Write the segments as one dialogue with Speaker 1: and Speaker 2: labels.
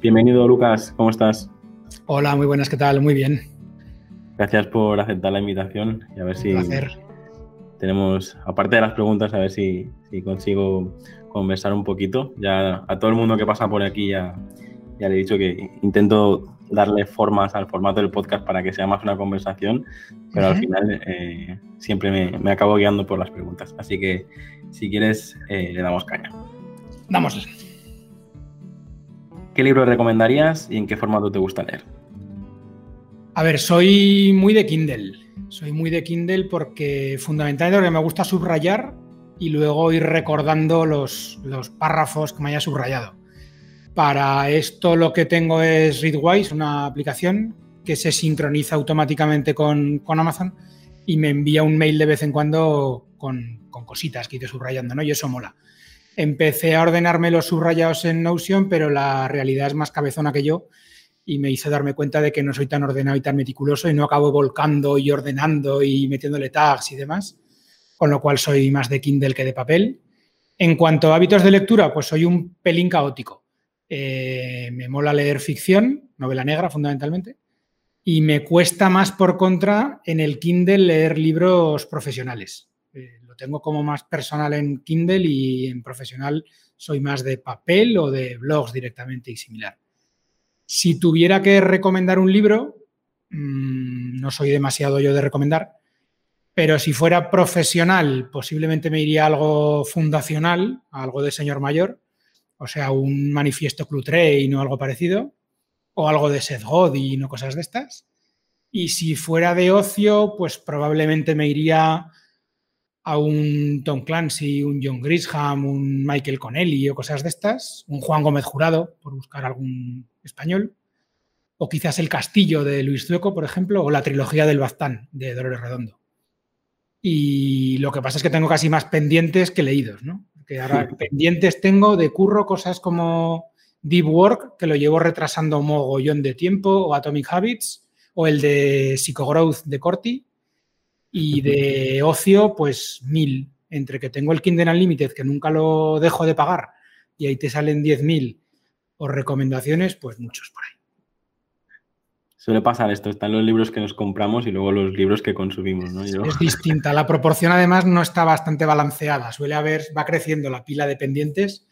Speaker 1: Bienvenido Lucas, ¿cómo estás?
Speaker 2: Hola, muy buenas, ¿qué tal? Muy bien.
Speaker 1: Gracias por aceptar la invitación y a ver si tenemos, aparte de las preguntas, a ver si, consigo conversar un poquito. Ya a todo el mundo que pasa por aquí ya, ya le he dicho que intento darle formas al formato del podcast para que sea más una conversación, pero al final eh, siempre me, acabo guiando por las preguntas. Así que si quieres, eh, le damos caña.
Speaker 2: Damos.
Speaker 1: ¿Qué libro recomendarías y en qué formato te gusta leer?
Speaker 2: A ver, soy muy de Kindle. Soy muy de Kindle porque fundamentalmente me gusta subrayar y luego ir recordando los, los párrafos que me haya subrayado. Para esto lo que tengo es Readwise, una aplicación que se sincroniza automáticamente con, Amazon y me envía un mail de vez en cuando con, cositas que he subrayando, ¿no? Y eso mola. Empecé a ordenarme los subrayados en Notion, pero la realidad es más cabezona que yo y me hizo darme cuenta de que no soy tan ordenado y tan meticuloso y no acabo volcando y ordenando y metiéndole tags y demás, con lo cual soy más de Kindle que de papel. En cuanto a hábitos de lectura, pues soy un pelín caótico. Eh, me mola leer ficción, novela negra fundamentalmente, y me cuesta más por contra en el Kindle leer libros profesionales. Eh, lo tengo como más personal en Kindle y en profesional soy más de papel o de blogs directamente y similar. Si tuviera que recomendar un libro, mm, no soy demasiado yo de recomendar, pero si fuera profesional, posiblemente me iría algo fundacional, algo de señor mayor, o sea, un manifiesto Clutrain o algo parecido, o algo de Seth Godin o cosas de estas. Y si fuera de ocio, pues probablemente me iría a un Tom Clancy, un John Grisham, un Michael Connelly o cosas de estas, un Juan Gómez Jurado, por buscar algún español, o quizás El Castillo de Luis Zueco, por ejemplo, o la trilogía del Baztán de Dolores Redondo. Y lo que pasa es que tengo casi más pendientes que leídos, ¿no? Que ahora pendientes tengo de curro cosas como Deep Work, que lo llevo retrasando mogollón de tiempo, o Atomic Habits, o el de Psychogrowth de Corti, y de ocio, pues mil. Entre que tengo el Kindle Unlimited, que nunca lo dejo de pagar, y ahí te salen 10.000, o recomendaciones, pues muchos por ahí.
Speaker 1: Suele pasar esto, están los libros que nos compramos y luego los libros que consumimos, ¿no?
Speaker 2: Es distinta, la proporción además no está bastante balanceada, suele haber, va creciendo la pila de pendientes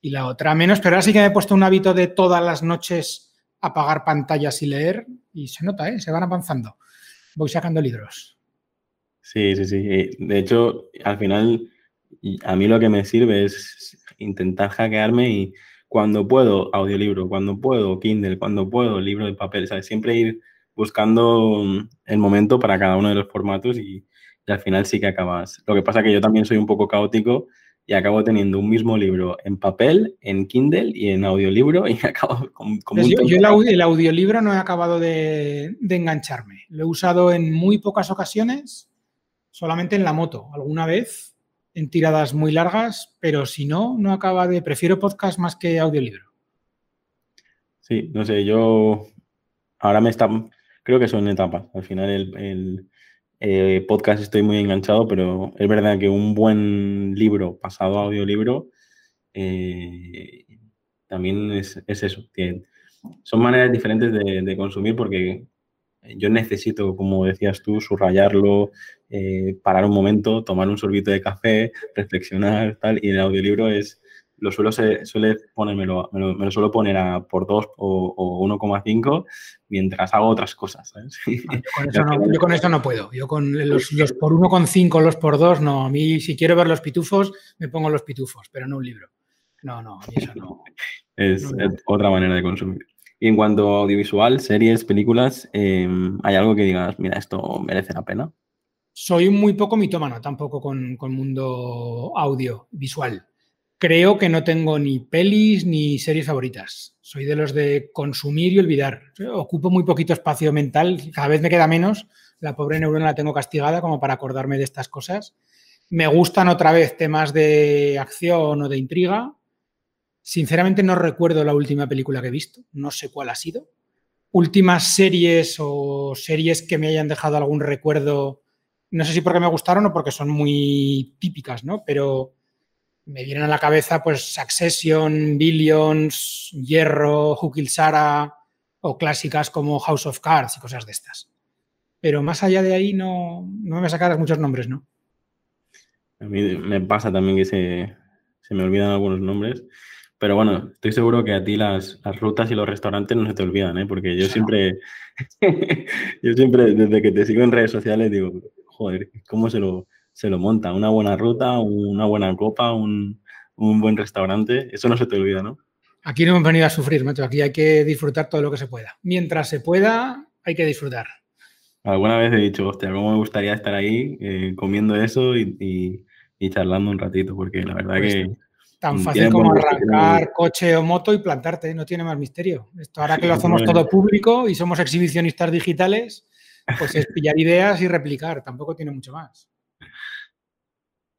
Speaker 2: y la otra menos, pero ahora sí que me he puesto un hábito de todas las noches apagar pantallas y leer y se nota, ¿eh? se van avanzando. Voy sacando libros.
Speaker 1: Sí, sí, sí. De hecho, al final, a mí lo que me sirve es intentar hackearme y cuando puedo, audiolibro, cuando puedo, Kindle, cuando puedo, libro de papel, ¿sabes? Siempre ir buscando mm, el momento para cada uno de los formatos y, al final sí que acabas. Lo que pasa que yo también soy un poco caótico y acabo teniendo un mismo libro en papel, en Kindle y en audiolibro y acabo con,
Speaker 2: con pues yo, yo el, audiolibro no he acabado de, de, engancharme. Lo he usado en muy pocas ocasiones, solamente en la moto. Alguna vez en tiradas muy largas, pero si no, no acaba de. Prefiero podcast más que audiolibro.
Speaker 1: Sí, no sé, yo ahora me está. Creo que son etapas. Al final el, eh, podcast estoy muy enganchado, pero es verdad que un buen libro pasado a audiolibro eh, también es, eso. son maneras diferentes de consumir porque yo necesito, como decías tú, subrayarlo, eh, parar un momento, tomar un sorbito de café, reflexionar, tal, y el audiolibro es, lo suelo, se, suele ponérmelo, me lo, me lo, suelo poner a por 2 o, 1,5 mientras hago otras cosas.
Speaker 2: Ah, yo, con eso no, puedo. Yo con los, los por 1,5, los por 2, no. A mí, si quiero ver los pitufos, me pongo los pitufos, pero no un libro. No, no, eso no.
Speaker 1: es otra manera de consumir. Y en cuanto a audiovisual, series, películas, em, ¿hay algo que digas, mira, esto merece la pena?
Speaker 2: Soy muy poco mitómano tampoco con, con mundo audiovisual. creo que no tengo ni pelis ni series favoritas. Soy de los de consumir y olvidar. Ocupo muy poquito espacio mental, cada vez me queda menos. La pobre neurona la tengo castigada como para acordarme de estas cosas. Me gustan otra vez temas de acción o de intriga. Sinceramente no recuerdo la última película que he visto, no sé cuál ha sido. Últimas series o series que me hayan dejado algún recuerdo, no sé si porque me gustaron o porque son muy típicas, ¿no? Pero me vienen a la cabeza pues Succession, Billions, Hierro, Who Sara o clásicas como House of Cards y cosas de estas. Pero más allá de ahí no, no me sacas muchos nombres, ¿no?
Speaker 1: A mí me pasa también que se me olvidan algunos nombres. Pero bueno, estoy seguro que a ti las, las, rutas y los restaurantes no se te olvidan, ¿eh? Porque yo siempre, yo siempre, desde que te sigo en redes sociales, digo, joder, ¿cómo se lo, se lo monta. Una buena ruta, una buena copa, un, buen restaurante, eso no se te olvida, ¿no?
Speaker 2: Aquí no hemos venido a sufrir, macho. Aquí hay que disfrutar todo lo que se pueda. Mientras se pueda, hay que disfrutar.
Speaker 1: Alguna vez he dicho, hostia, cómo me gustaría estar ahí eh, comiendo eso y, charlando un ratito, porque la verdad pues que...
Speaker 2: Tan fácil como arrancar coche o moto y plantarte, no tiene más misterio. Esto ahora que lo hacemos todo público y somos exhibicionistas digitales, pues es pillar ideas y replicar, tampoco tiene mucho más.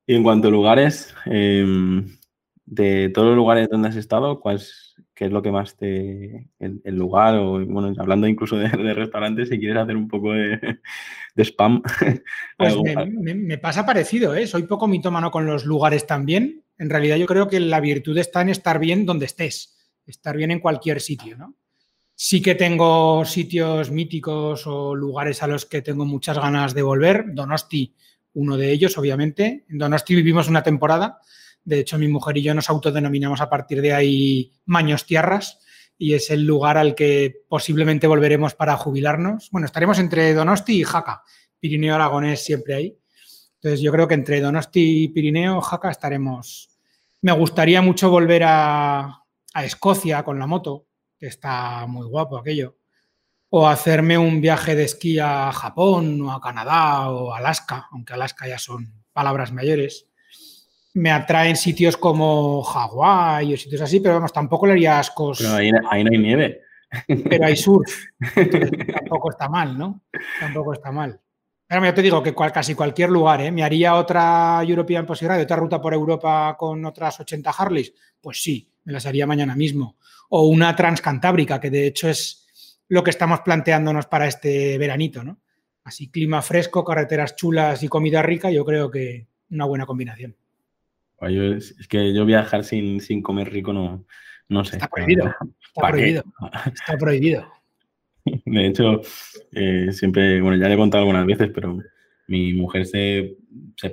Speaker 1: Y en cuanto a lugares, em, de todos los lugares donde has estado, ¿cuál es, ¿qué es lo que más te. el, lugar, o bueno, hablando incluso de, restaurantes, si quieres hacer un poco de, spam?
Speaker 2: Pues me, pasa parecido, ¿eh? Soy poco mitómano con los lugares también. En realidad, yo creo que la virtud está en estar bien donde estés, estar bien en cualquier sitio, ¿no? Sí que tengo sitios míticos o lugares a los que tengo muchas ganas de volver. Donosti uno de ellos, obviamente. En Donosti vivimos una temporada. De hecho, mi mujer y yo nos autodenominamos a partir de ahí Maños Tierras y es el lugar al que posiblemente volveremos para jubilarnos. Bueno, estaremos entre Donosti y Jaca. Pirineo Aragonés siempre ahí. Entonces, yo creo que entre Donosti y Pirineo, Jaca estaremos. Me gustaría mucho volver a, a Escocia con la moto, que está muy guapo aquello o hacerme un viaje de esquí a Japón o a Canadá o Alaska, aunque Alaska ya son palabras mayores. Me atraen sitios como Hawái o sitios así, pero vamos, tampoco le haría ascos.
Speaker 1: Pero ahí, no hay nieve.
Speaker 2: Pero hay surf. tampoco está mal, ¿no? Tampoco está mal. Pero yo te digo que casi cualquier lugar, ¿eh? ¿Me haría otra European Possibility, otra ruta por Europa con otras 80 Harleys? Pues sí, me las haría mañana mismo. O una transcantábrica, que de hecho es, lo que estamos planteándonos para este veranito, ¿no? Así, clima fresco, carreteras chulas y comida rica, yo creo que una buena combinación.
Speaker 1: es, que yo viajar sin, sin comer rico no, no sé.
Speaker 2: Está prohibido. Está prohibido. Está prohibido.
Speaker 1: De hecho, eh, siempre, bueno, ya le he contado algunas veces, pero mi mujer se,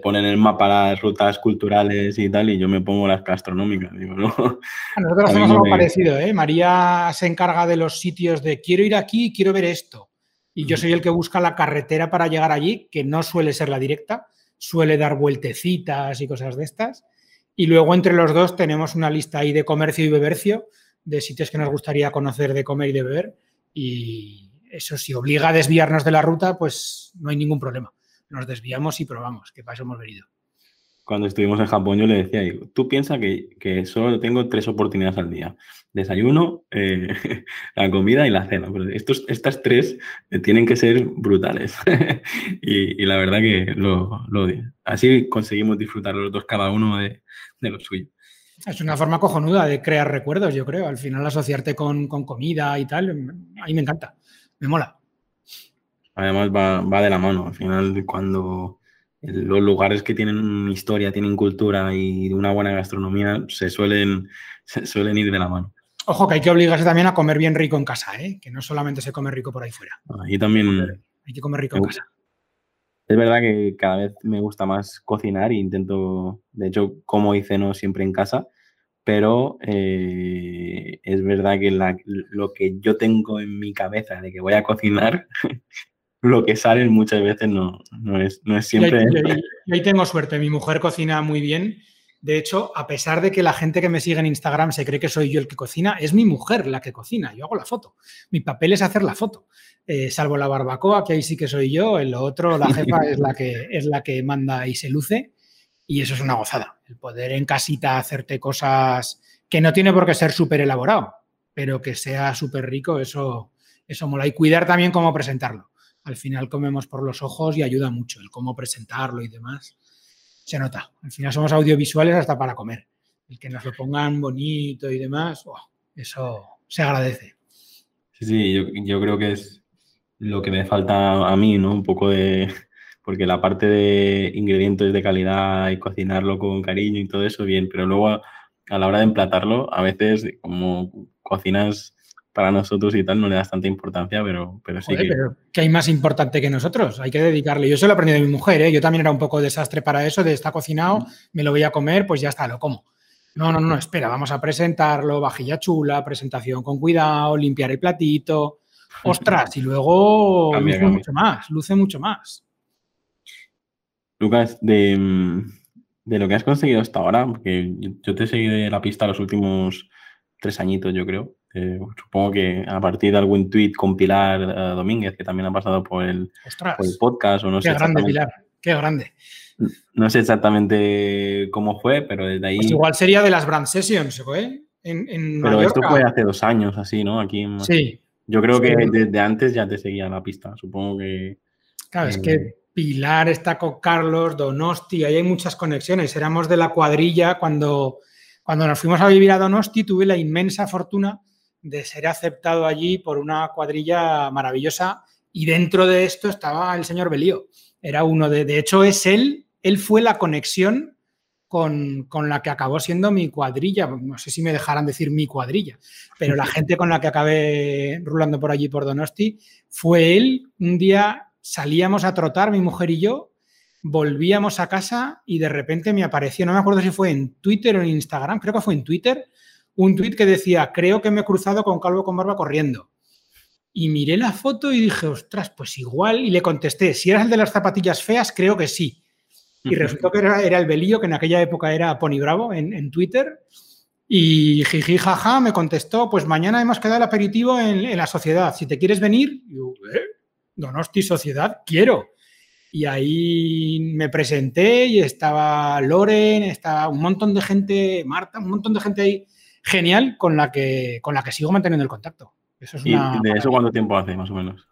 Speaker 1: pone en el mapa las rutas culturales y tal, y yo me pongo las gastronómicas. Digo, ¿no?
Speaker 2: nosotros hacemos algo parecido, ¿eh? María se encarga de los sitios de quiero ir aquí, quiero ver esto. Y yo soy el que busca la carretera para llegar allí, que no suele ser la directa, suele dar vueltecitas y cosas de estas. Y luego entre los dos tenemos una lista ahí de comercio y bebercio, de sitios que nos gustaría conocer de comer y de beber. Y eso si obliga a desviarnos de la ruta, pues no hay ningún problema nos desviamos y probamos, que para hemos venido.
Speaker 1: Cuando estuvimos en Japón yo le decía, tú piensas que, solo tengo tres oportunidades al día. Desayuno, eh, la comida y la cena. Pero estos, estas tres eh, tienen que ser brutales. y, la verdad que lo, lo, así conseguimos disfrutar los dos cada uno de, lo suyo.
Speaker 2: Es una forma cojonuda de crear recuerdos, yo creo. Al final asociarte con, con comida y tal, a mí me encanta, me mola.
Speaker 1: Además va, de la mano. Al final, cuando los lugares que tienen historia, tienen cultura y una buena gastronomía, se suelen, suelen ir de la mano.
Speaker 2: Ojo, que hay que obligarse también a comer bien rico en casa, ¿eh? que no solamente se come rico por ahí fuera.
Speaker 1: Ahí también.
Speaker 2: Hay que comer rico en casa.
Speaker 1: Es verdad que cada vez me gusta más cocinar e intento, de hecho, como hice no siempre en casa, pero eh, es verdad que lo que yo tengo en mi cabeza de que voy a cocinar lo que sale muchas veces no, no, es, no es siempre...
Speaker 2: Y ahí, tengo suerte, mi mujer cocina muy bien. De hecho, a pesar de que la gente que me sigue en Instagram se cree que soy yo el que cocina, es mi mujer la que cocina. Yo hago la foto. Mi papel es hacer la foto. Eh, salvo la barbacoa, que ahí sí que soy yo. En lo otro, la jefa es la que, es la que manda y se luce. Y eso es una gozada, el poder en casita hacerte cosas que no tiene por qué ser súper elaborado, pero que sea súper rico, eso, eso mola. Y cuidar también cómo presentarlo. Al final comemos por los ojos y ayuda mucho el cómo presentarlo y demás. Se nota. Al final somos audiovisuales hasta para comer. El que nos lo pongan bonito y demás, eso se agradece.
Speaker 1: Sí, sí, yo, yo creo que es lo que me falta a mí, ¿no? Un poco de, porque la parte de ingredientes de calidad y cocinarlo con cariño y todo eso, bien, pero luego a, la hora de emplatarlo, a veces como cocinas para nosotros y tal, no le das tanta importancia, pero, pero sí que... Pero
Speaker 2: que hay más importante que nosotros, hay que dedicarle. Yo se lo he aprendido de mi mujer, ¿eh? yo también era un poco desastre para eso, de está cocinado, mm. me lo voy a comer, pues ya está, lo como. No, no, no, espera, vamos a presentarlo, vajilla chula, presentación con cuidado, limpiar el platito. Ostras, y luego luce mucho más, luce mucho más.
Speaker 1: Lucas, de, lo que has conseguido hasta ahora, porque yo te he seguido la pista los últimos tres añitos, yo creo. Eh, supongo que a partir de algún tuit con Pilar eh, Domínguez, que también ha pasado por el, podcast, o no
Speaker 2: qué grande, Pilar, qué grande.
Speaker 1: No sé exactamente cómo fue, pero desde ahí. Pues
Speaker 2: igual sería de las Brand Sessions, ¿eh? En,
Speaker 1: pero esto fue hace dos años, así, ¿no? Aquí en...
Speaker 2: Sí.
Speaker 1: Yo creo que desde antes ya te seguía la pista, supongo que.
Speaker 2: Claro, es que eh, Pilar está con Carlos, Donosti, ahí hay muchas conexiones. Éramos de la cuadrilla cuando, cuando nos fuimos a vivir a Donosti, tuve la inmensa fortuna de ser aceptado allí por una cuadrilla maravillosa y dentro de esto estaba el señor Belío. Era uno de, de hecho es él, él fue la conexión con, con, la que acabó siendo mi cuadrilla. No sé si me dejarán decir mi cuadrilla, pero la gente con la que acabé rulando por allí por Donosti fue él un día salíamos a trotar, mi mujer y yo, volvíamos a casa y de repente me apareció, no me acuerdo si fue en Twitter o en Instagram, creo que fue en Twitter, un tweet que decía, creo que me he cruzado con Calvo con Barba corriendo. Y miré la foto y dije, ostras, pues igual, y le contesté, si eras el de las zapatillas feas, creo que sí. Y resultó que era, el Belío, que en aquella época era Pony Bravo en, Twitter. Y jiji, jaja, me contestó, pues mañana hemos quedado el aperitivo en, la sociedad. Si te quieres venir, yo, ¿eh? Donosti Sociedad, quiero. Y ahí me presenté y estaba Loren, estaba un montón de gente, Marta, un montón de gente ahí genial con la que, con la que sigo manteniendo el contacto.
Speaker 1: Eso ¿Y de eso cuánto tiempo hace, más o menos?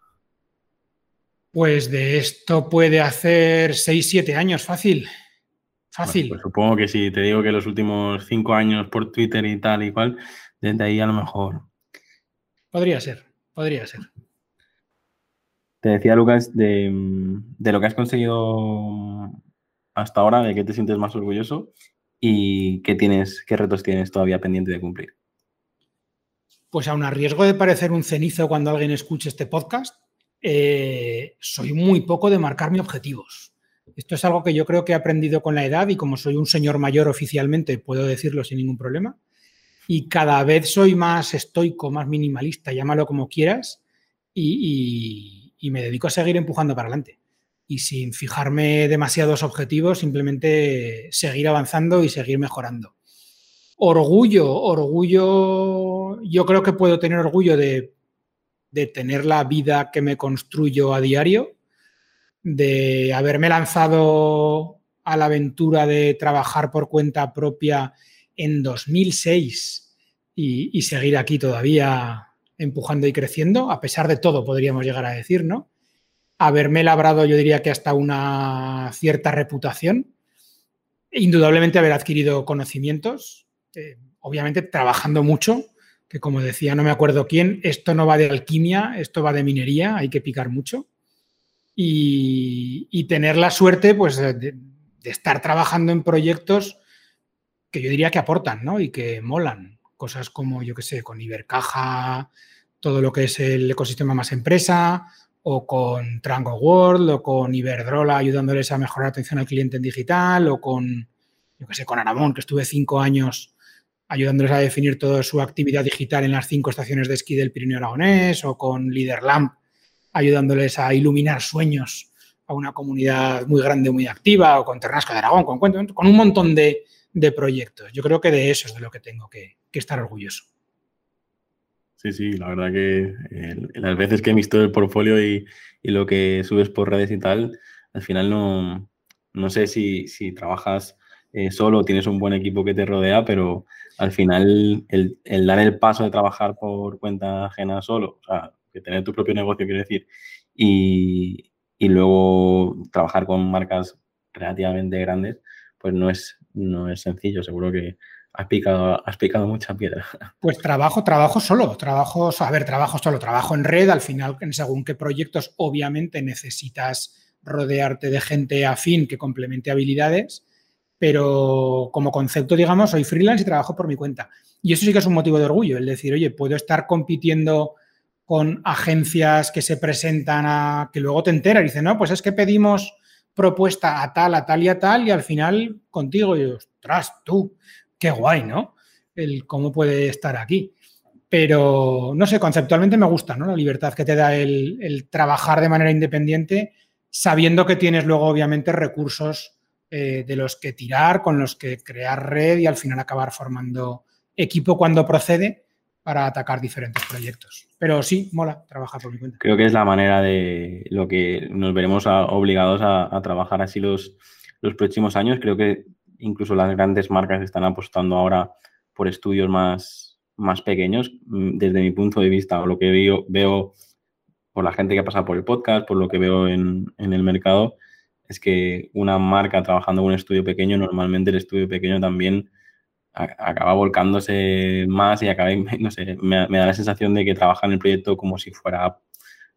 Speaker 2: Pues de esto puede hacer 6, 7 años, fácil. Fácil.
Speaker 1: pues supongo que si te digo que los últimos 5 años por Twitter y tal y cual, desde ahí a lo mejor.
Speaker 2: Podría ser, podría ser.
Speaker 1: Te decía, Lucas, de, lo que has conseguido hasta ahora, de qué te sientes más orgulloso y qué tienes, qué retos tienes todavía pendiente de cumplir.
Speaker 2: Pues aun a riesgo de parecer un cenizo cuando alguien escuche este podcast, eh, soy muy poco de marcarme objetivos. Esto es algo que yo creo que he aprendido con la edad y como soy un señor mayor oficialmente, puedo decirlo sin ningún problema. Y cada vez soy más estoico, más minimalista, llámalo como quieras. y, y me dedico a seguir empujando para adelante. Y sin fijarme demasiados objetivos, simplemente seguir avanzando y seguir mejorando. Orgullo, orgullo, yo creo que puedo tener orgullo de, de tener la vida que me construyo a diario, de haberme lanzado a la aventura de trabajar por cuenta propia en 2006 y, y seguir aquí todavía empujando y creciendo, a pesar de todo, podríamos llegar a decir, ¿no? Haberme labrado, yo diría que hasta una cierta reputación, indudablemente haber adquirido conocimientos, eh, obviamente trabajando mucho, que como decía, no me acuerdo quién, esto no va de alquimia, esto va de minería, hay que picar mucho. Y, tener la suerte, pues, de, de, estar trabajando en proyectos que yo diría que aportan, ¿no? Y que molan cosas como, yo qué sé, con Ibercaja, todo lo que es el ecosistema más empresa, o con Trango World, o con Iberdrola ayudándoles a mejorar atención al cliente en digital, o con, yo qué sé, con Aramón, que estuve cinco años ayudándoles a definir toda su actividad digital en las cinco estaciones de esquí del Pirineo Aragonés, o con LeaderLamp, ayudándoles a iluminar sueños a una comunidad muy grande, muy activa, o con Ternasco de Aragón, con, con un montón de, de proyectos. Yo creo que de eso es de lo que tengo que, estar orgulloso.
Speaker 1: Sí, sí, la verdad que las veces que he visto el portfolio y, lo que subes por redes y tal, al final no, no sé si, trabajas eh, solo, tienes un buen equipo que te rodea, pero al final el, dar el paso de trabajar por cuenta ajena solo, o sea, que tener tu propio negocio, quiero decir, y, y luego trabajar con marcas relativamente grandes, pues no es, no es sencillo. Seguro que has picado, has picado mucha piedra.
Speaker 2: Pues trabajo, trabajo solo, trabajo, a ver, trabajo solo, trabajo en red, al final, según qué proyectos, obviamente necesitas rodearte de gente afín que complemente habilidades, pero como concepto, digamos, soy freelance y trabajo por mi cuenta. Y eso sí que es un motivo de orgullo, el decir, oye, puedo estar compitiendo con agencias que se presentan a que luego te enteras y dicen, no, pues es que pedimos propuesta a tal, a tal y a tal, y al final contigo, y ostras, tú, qué guay, ¿no? El cómo puede estar aquí. Pero, no sé, conceptualmente me gusta, ¿no? La libertad que te da el, trabajar de manera independiente, sabiendo que tienes luego, obviamente, recursos eh, de los que tirar, con los que crear red y al final acabar formando equipo cuando procede para atacar diferentes proyectos. Pero sí, mola trabajar por mi cuenta.
Speaker 1: Creo que es la manera de lo que nos veremos obligados a, trabajar así los, los próximos años. Creo que incluso las grandes marcas están apostando ahora por estudios más, más pequeños. Mm, desde mi punto de vista, o lo que veo, veo por la gente que ha pasado por el podcast, por lo que veo en, en el mercado, es que una marca trabajando en un estudio pequeño, normalmente el estudio pequeño también acaba volcándose más y acaba, no sé, me, da la sensación de que trabaja en el proyecto como si fuera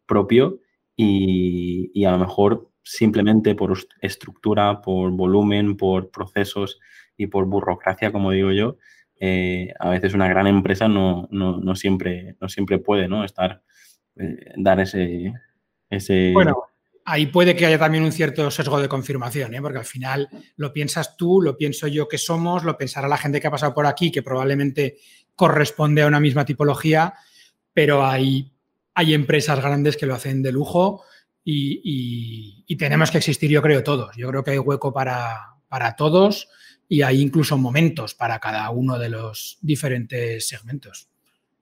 Speaker 1: propio y, a lo mejor simplemente por estructura, por volumen, por procesos y por burocracia, como digo yo, eh, a veces una gran empresa no, no, siempre, no siempre puede ¿no? estar, eh, dar ese, ese,
Speaker 2: bueno, ahí puede que haya también un cierto sesgo de confirmación, ¿eh? porque al final lo piensas tú, lo pienso yo que somos, lo pensará la gente que ha pasado por aquí, que probablemente corresponde a una misma tipología, pero hay, hay empresas grandes que lo hacen de lujo y, tenemos que existir, yo creo, todos. Yo creo que hay hueco para, para todos y hay incluso momentos para cada uno de los diferentes segmentos.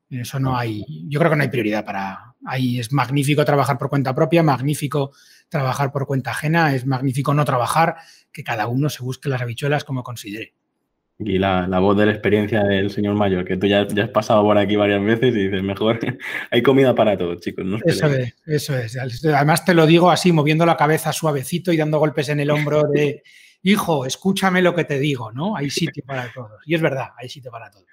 Speaker 2: Eso no hay, yo creo que no hay prioridad para, ahí es magnífico trabajar por cuenta propia, magnífico trabajar por cuenta ajena, es magnífico no trabajar, que cada uno se busque las habichuelas como considere.
Speaker 1: Y la, voz de la experiencia del señor mayor, que tú ya, ya, has pasado por aquí varias veces y dices, mejor, hay comida para todos, chicos.
Speaker 2: eso es, eso es. Además te lo digo así, moviendo la cabeza suavecito y dando golpes en el hombro de, hijo, escúchame lo que te digo, ¿no? Hay sitio para todos. Y es verdad, hay sitio para todos.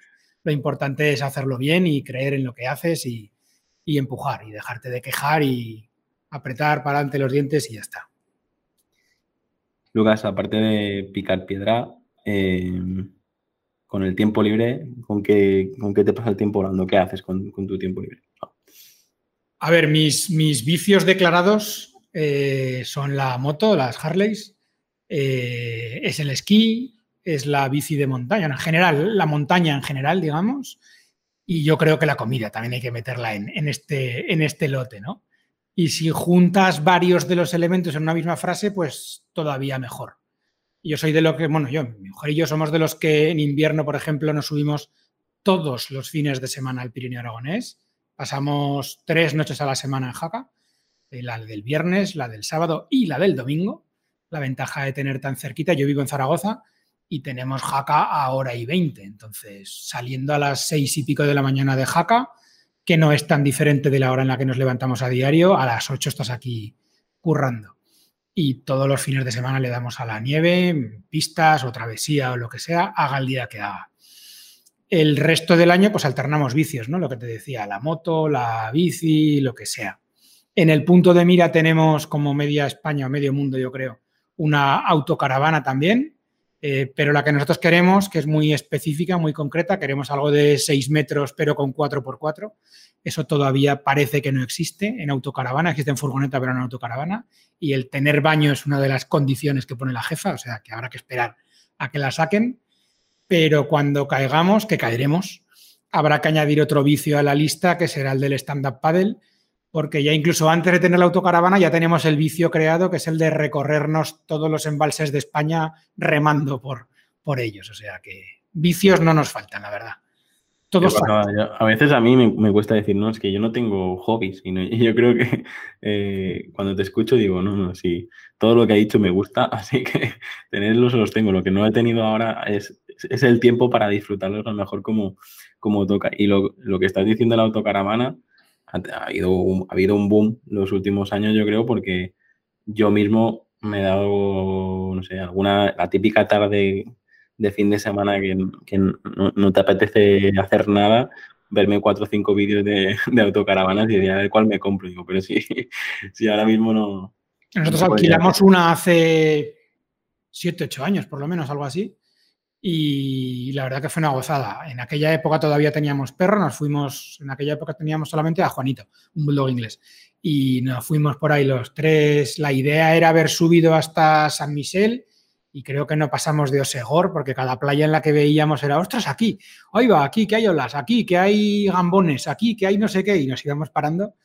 Speaker 2: Lo importante es hacerlo bien y creer en lo que haces y, y empujar y dejarte de quejar y, apretar para adelante los dientes y ya está.
Speaker 1: Lucas, aparte de picar piedra, eh, con el tiempo libre, ¿con qué, ¿con qué te pasa el tiempo hablando? ¿Qué haces con, tu tiempo libre?
Speaker 2: A ver, mis, vicios declarados eh, son la moto, las Harleys, eh, es el esquí, es la bici de montaña, en general, la montaña en general, digamos, y yo creo que la comida también hay que meterla en, este, en este lote, ¿no? Y si juntas varios de los elementos en una misma frase, pues todavía mejor. Yo soy de lo que, bueno, yo, mi mujer y yo somos de los que en invierno, por ejemplo, nos subimos todos los fines de semana al Pirineo Aragonés. Pasamos tres noches a la semana en Jaca, eh, la del viernes, la del sábado y la del domingo. La ventaja de tener tan cerquita, yo vivo en Zaragoza y tenemos Jaca a hora y veinte. Entonces, saliendo a las seis y pico de la mañana de Jaca, que no es tan diferente de la hora en la que nos levantamos a diario. A las 8 estás aquí currando. Y todos los fines de semana le damos a la nieve, pistas o travesía o lo que sea, haga el día que haga. El resto del año, pues alternamos vicios, ¿no? Lo que te decía, la moto, la bici, lo que sea. En el punto de mira tenemos como media España o medio mundo, yo creo, una autocaravana también, eh, pero la que nosotros queremos, que es muy específica, muy concreta, queremos algo de 6 metros pero con 4x4. Eso todavía parece que no existe en autocaravana, existe en furgoneta pero no en autocaravana. Y el tener baño es una de las condiciones que pone la jefa, o sea que habrá que esperar a que la saquen. Pero cuando caigamos, que caeremos, habrá que añadir otro vicio a la lista, que será el del stand-up paddle, porque ya incluso antes de tener la autocaravana ya tenemos el vicio creado, que es el de recorrernos todos los embalses de España remando por, por ellos. O sea que vicios no nos faltan, la verdad.
Speaker 1: a veces a mí me, cuesta decir, no, es que yo no tengo hobbies. Y, yo creo que eh, cuando te escucho digo, no, no, sí, todo lo que ha dicho me gusta, así que tenerlos los tengo. Lo que no he tenido ahora es, es el tiempo para disfrutarlos a lo mejor como, como toca. Y lo, lo que estás diciendo de la autocaravana, ha, ha, habido un, ha habido un boom los últimos años, yo creo, porque yo mismo me he dado, no sé, alguna, la típica tarde de fin de semana que, no, te apetece hacer nada, verme cuatro o cinco vídeos de, autocaravanas y a ver cuál me compro. Digo, pero sí, sí ahora mismo no.
Speaker 2: Nosotros alquilamos una hace siete, ocho años, por lo menos, algo así. Y la verdad que fue una gozada. En aquella época todavía teníamos perro, nos fuimos, en aquella época teníamos solamente a Juanito, un bulldog inglés. Y nos fuimos por ahí los tres. La idea era haber subido hasta San Michel y creo que no pasamos de Osegor, porque cada playa en la que veíamos era, ostras, aquí, ahí va, aquí que hay olas, aquí que hay gambones, aquí que hay no sé qué, y nos íbamos parando.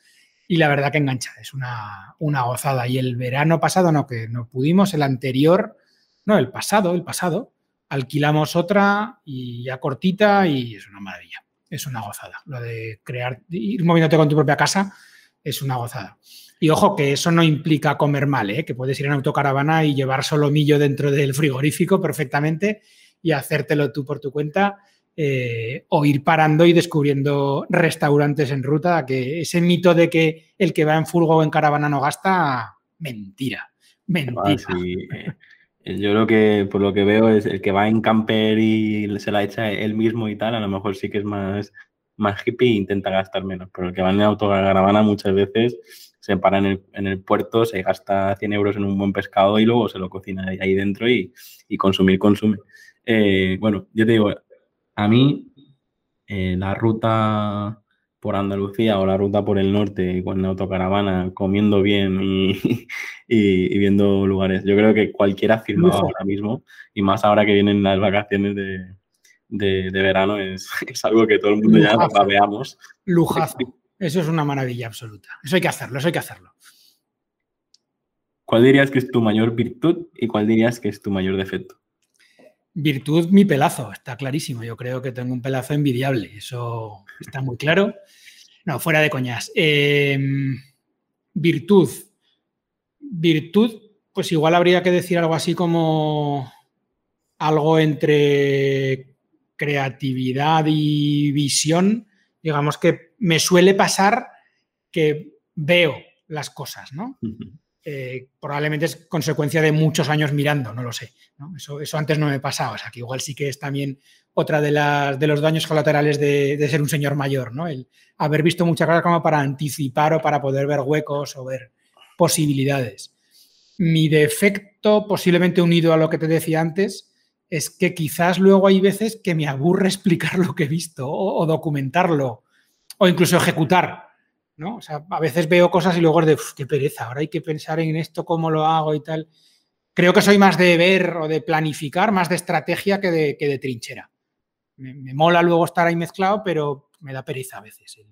Speaker 2: Y la verdad que engancha, es una, una gozada. Y el verano pasado, no, que no pudimos, el anterior, no, el pasado, el pasado, alquilamos otra y ya cortita y es una maravilla, es una gozada. Lo de crear, ir moviéndote con tu propia casa es una gozada. Y ojo, que eso no implica comer mal, ¿eh? que puedes ir en autocaravana y llevar solomillo dentro del frigorífico perfectamente y hacértelo tú por tu cuenta. Eh, o ir parando y descubriendo restaurantes en ruta, que ese mito de que el que va en furgo o en caravana no gasta, mentira, mentira.
Speaker 1: Eh, yo lo que, por lo que veo, es el que va en camper y se la echa él mismo y tal, a lo mejor sí que es más, más hippie e intenta gastar menos, pero el que va en autocaravana muchas veces se para en el, en el, puerto, se gasta 100 euros en un buen pescado y luego se lo cocina ahí dentro y, y consumir, consume. Eh, bueno, yo te digo, a mí eh, la ruta por Andalucía o la ruta por el norte con la autocaravana, comiendo bien y, y, viendo lugares, yo creo que cualquiera firmado ahora mismo y más ahora que vienen las vacaciones de, de, de verano es, es, algo que todo el mundo ya ya veamos.
Speaker 2: Lujazo. Eso es una maravilla absoluta. Eso hay que hacerlo, eso hay que hacerlo.
Speaker 1: ¿Cuál dirías que es tu mayor virtud y cuál dirías que es tu mayor defecto?
Speaker 2: Virtud, mi pelazo, está clarísimo. Yo creo que tengo un pelazo envidiable, eso está muy claro. No, fuera de coñas. Em, virtud. Virtud, pues igual habría que decir algo así como algo entre creatividad y visión digamos que me suele pasar que veo las cosas, ¿no? Eh, probablemente es consecuencia de muchos años mirando, no lo sé. Eso, antes no me pasaba, o sea que igual sí que es también otra de, las, de los daños colaterales de, ser un señor mayor, ¿no? El haber visto muchas cosas para anticipar o para poder ver huecos o ver posibilidades. Mi defecto, posiblemente unido a lo que te decía antes, es que quizás luego hay veces que me aburre explicar lo que he visto o, documentarlo o incluso ejecutar. ¿No? O sea, a veces veo cosas y luego es de, qué pereza, ahora hay que pensar en esto, cómo lo hago y tal. Creo que soy más de ver o de planificar, más de estrategia que de, que de trinchera. Me, mola luego estar ahí mezclado, pero me da pereza a veces.
Speaker 1: El,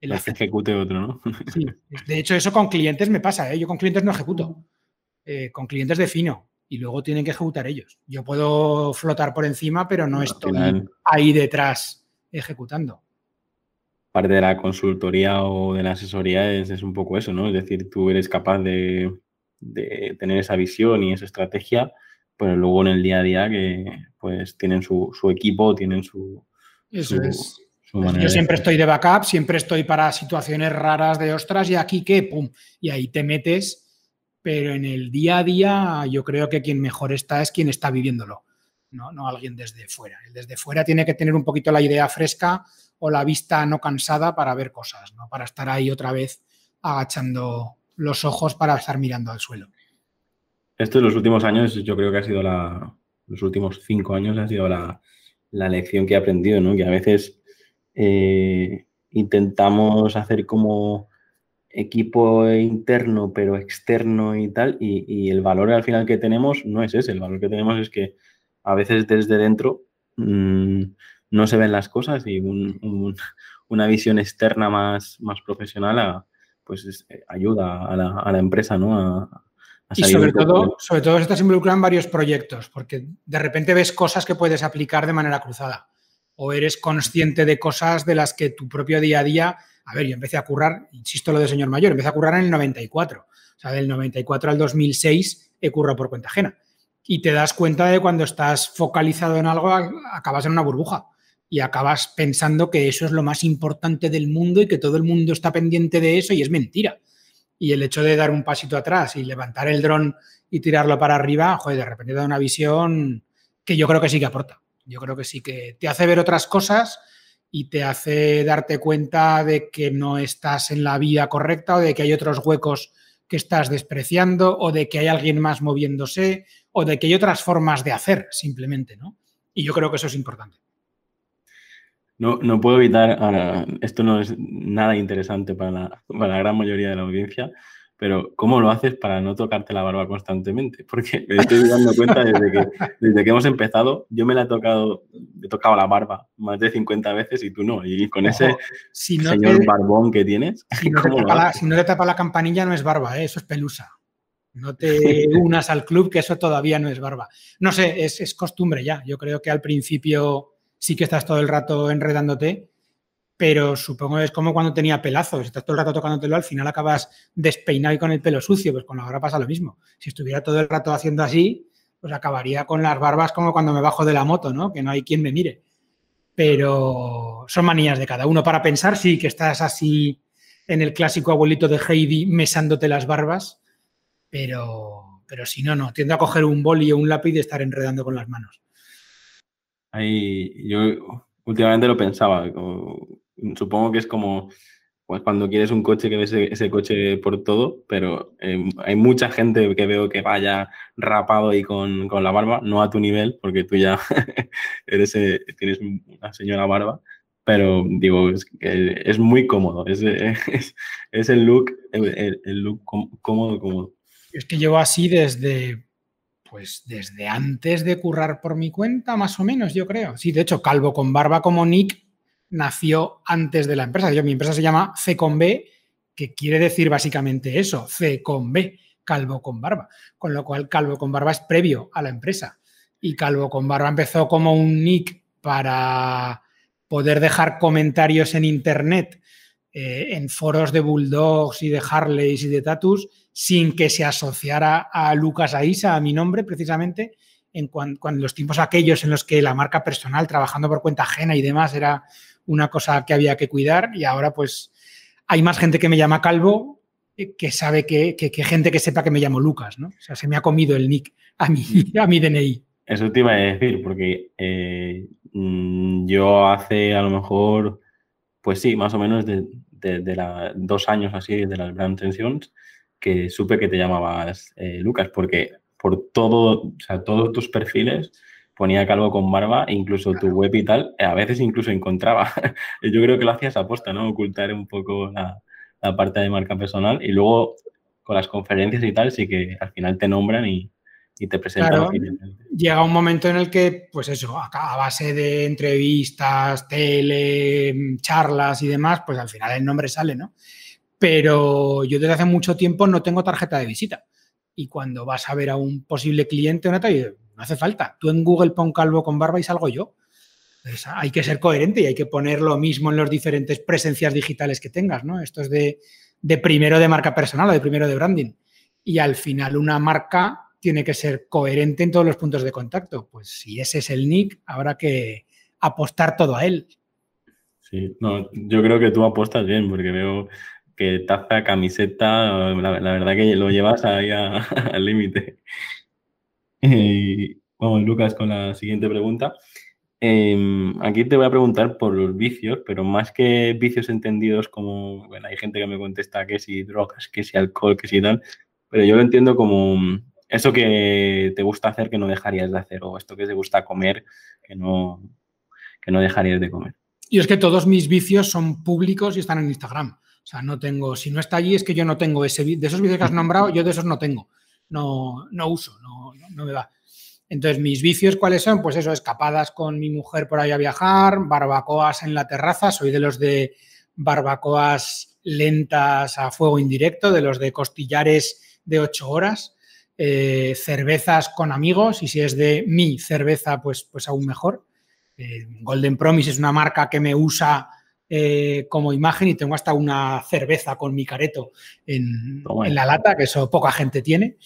Speaker 1: el ejecute otro, ¿no?
Speaker 2: sí. De hecho, eso con clientes me pasa. ¿eh? Yo con clientes no ejecuto. Eh, con clientes defino y luego tienen que ejecutar ellos. Yo puedo flotar por encima, pero no estoy ahí detrás ejecutando.
Speaker 1: Parte de la consultoría o de la asesoría es, un poco eso, ¿no? Es decir, tú eres capaz de, tener esa visión y esa estrategia, pero luego en el día a día que pues tienen su, equipo, tienen su...
Speaker 2: Eso es. Yo siempre estoy de backup, siempre estoy para situaciones raras de ostras y aquí qué, pum, y ahí te metes pero en el día a día yo creo que quien mejor está es quien está viviéndolo, no, no alguien desde fuera. El desde fuera tiene que tener un poquito la idea fresca o la vista no cansada para ver cosas, ¿no? para estar ahí otra vez agachando los ojos para estar mirando al suelo.
Speaker 1: Esto en los últimos años yo creo que ha sido la, los últimos cinco años ha sido la, la lección que he aprendido, ¿no? que a veces eh, intentamos hacer como equipo interno pero externo y tal, y, el valor al final que tenemos no es ese, el valor que tenemos es que a veces desde dentro mm, no se ven las cosas y una visión externa más, más profesional pues eh, ayuda a la, a la, empresa ¿no? a,
Speaker 2: y sobre todo, sobre todo estás involucrado en varios proyectos, porque de repente ves cosas que puedes aplicar de manera cruzada o eres consciente de cosas de las que tu propio día a día, a ver, yo empecé a currar, insisto lo de señor mayor, empecé a currar en el 94, o sea, del 94 al 2006 he currado por cuenta ajena. Y te das cuenta de cuando estás focalizado en algo, acabas en una burbuja y acabas pensando que eso es lo más importante del mundo y que todo el mundo está pendiente de eso y es mentira. Y el hecho de dar un pasito atrás y levantar el dron y tirarlo para arriba, joder, de repente da una visión que yo creo que sí que aporta. Yo creo que sí que te hace ver otras cosas y te hace darte cuenta de que no estás en la vía correcta o de que hay otros huecos que estás despreciando o de que hay alguien más moviéndose o de que hay otras formas de hacer simplemente, ¿no? Y yo creo que eso es importante.
Speaker 1: No, no puedo evitar, esto no es nada interesante para para la gran mayoría de la audiencia, pero ¿cómo lo haces para no tocarte la barba constantemente? Porque me estoy dando cuenta desde que, desde que hemos empezado, yo me la he tocado, he tocado la barba más de 50 veces y tú no. Y con ese señor barbón que tienes.
Speaker 2: Si no, te tapa la, si no, te tapa la, campanilla, no es barba, ¿eh? eso es pelusa. No te unas al club, que eso todavía no es barba. No sé, es, es costumbre ya. Yo creo que al principio sí que estás todo el rato enredándote pero supongo que es como cuando tenía pelazos, estás todo el rato tocándotelo, al final acabas despeinado y con el pelo sucio, pues con la barba pasa lo mismo. Si estuviera todo el rato haciendo así, pues acabaría con las barbas como cuando me bajo de la moto, ¿no? Que no hay quien me mire. Pero son manías de cada uno para pensar, sí, que estás así en el clásico abuelito de Heidi mesándote las barbas, pero, pero si no, no, tiendo a coger un boli o un lápiz y estar enredando con las manos.
Speaker 1: Ahí, yo últimamente lo pensaba, supongo que es como pues cuando quieres un coche que ves ese, coche por todo, pero eh, hay mucha gente que veo que vaya rapado y con, la barba, no a tu nivel, porque tú ya eres, eh, tienes una señora barba, pero digo, es, es muy cómodo, es, es, el look, el, look cómodo, cómodo.
Speaker 2: Es que llevo así desde, pues desde antes de currar por mi cuenta, más o menos, yo creo. Sí, de hecho, calvo con barba como Nick nació antes de la empresa. Yo, mi empresa se llama C con B, que quiere decir básicamente eso, C con B, calvo con barba. Con lo cual, calvo con barba es previo a la empresa. Y calvo con barba empezó como un nick para poder dejar comentarios en internet, eh, en foros de Bulldogs y de Harleys y de Tatus, sin que se asociara a Lucas Aisa, a mi nombre precisamente, en cuando, los tiempos aquellos en los que la marca personal, trabajando por cuenta ajena y demás, era una cosa que había que cuidar y ahora pues hay más gente que me llama Calvo eh, que sabe que, gente que sepa que me llamo Lucas, ¿no? O sea, se me ha comido el nick a mi, a mi DNI.
Speaker 1: Eso te iba a decir, porque eh, mm, yo hace a lo mejor, pues sí, más o menos de, de, dos años así de las Brand Tensions, que supe que te llamabas eh, Lucas, porque por todo, o sea, todos tus perfiles ponía calvo con barba, incluso tu web y tal, a veces incluso encontraba. Yo creo que lo hacías aposta, ¿no? Ocultar un poco la, parte de marca personal y luego con las conferencias y tal, sí que al final te nombran y, te presentan.
Speaker 2: llega un momento en el que, pues eso, a base de entrevistas, tele, charlas y demás, pues al final el nombre sale, ¿no? Pero yo desde hace mucho tiempo no tengo tarjeta de visita y cuando vas a ver a un posible cliente, no hace falta. Tú en Google pon calvo con barba y salgo yo. hay que ser coherente y hay que poner lo mismo en las diferentes presencias digitales que tengas, ¿no? Esto es de, primero de marca personal o de primero de branding. Y al final una marca tiene que ser coherente en todos los puntos de contacto. Pues si ese es el nick, habrá que apostar todo a él.
Speaker 1: Sí, no, yo creo que tú apuestas bien porque veo que taza, camiseta, la, verdad que lo llevas ahí al límite. Vamos, Lucas, con la siguiente pregunta. Em, aquí te voy a preguntar por los vicios, pero más que vicios entendidos como, bueno, hay gente que me contesta que si drogas, que si alcohol, que si tal, pero yo lo entiendo como eso que te gusta hacer que no dejarías de hacer, o esto que te gusta comer que no, que no dejarías de comer.
Speaker 2: Y es que todos mis vicios son públicos y están en Instagram. O sea, no tengo, si no está allí es que yo no tengo ese, de esos vídeos que has nombrado, yo de esos no tengo, no, no uso, no, no me va. Entonces, mis vicios, ¿cuáles son? Pues eso, escapadas con mi mujer por ahí a viajar, barbacoas en la terraza, soy de los de barbacoas lentas a fuego indirecto, de los de costillares de ocho horas, eh, cervezas con amigos, y si es de mi cerveza, pues, pues aún mejor. Eh, Golden Promise es una marca que me usa eh, como imagen y tengo hasta una cerveza con mi careto en, la lata, que eso poca gente tiene.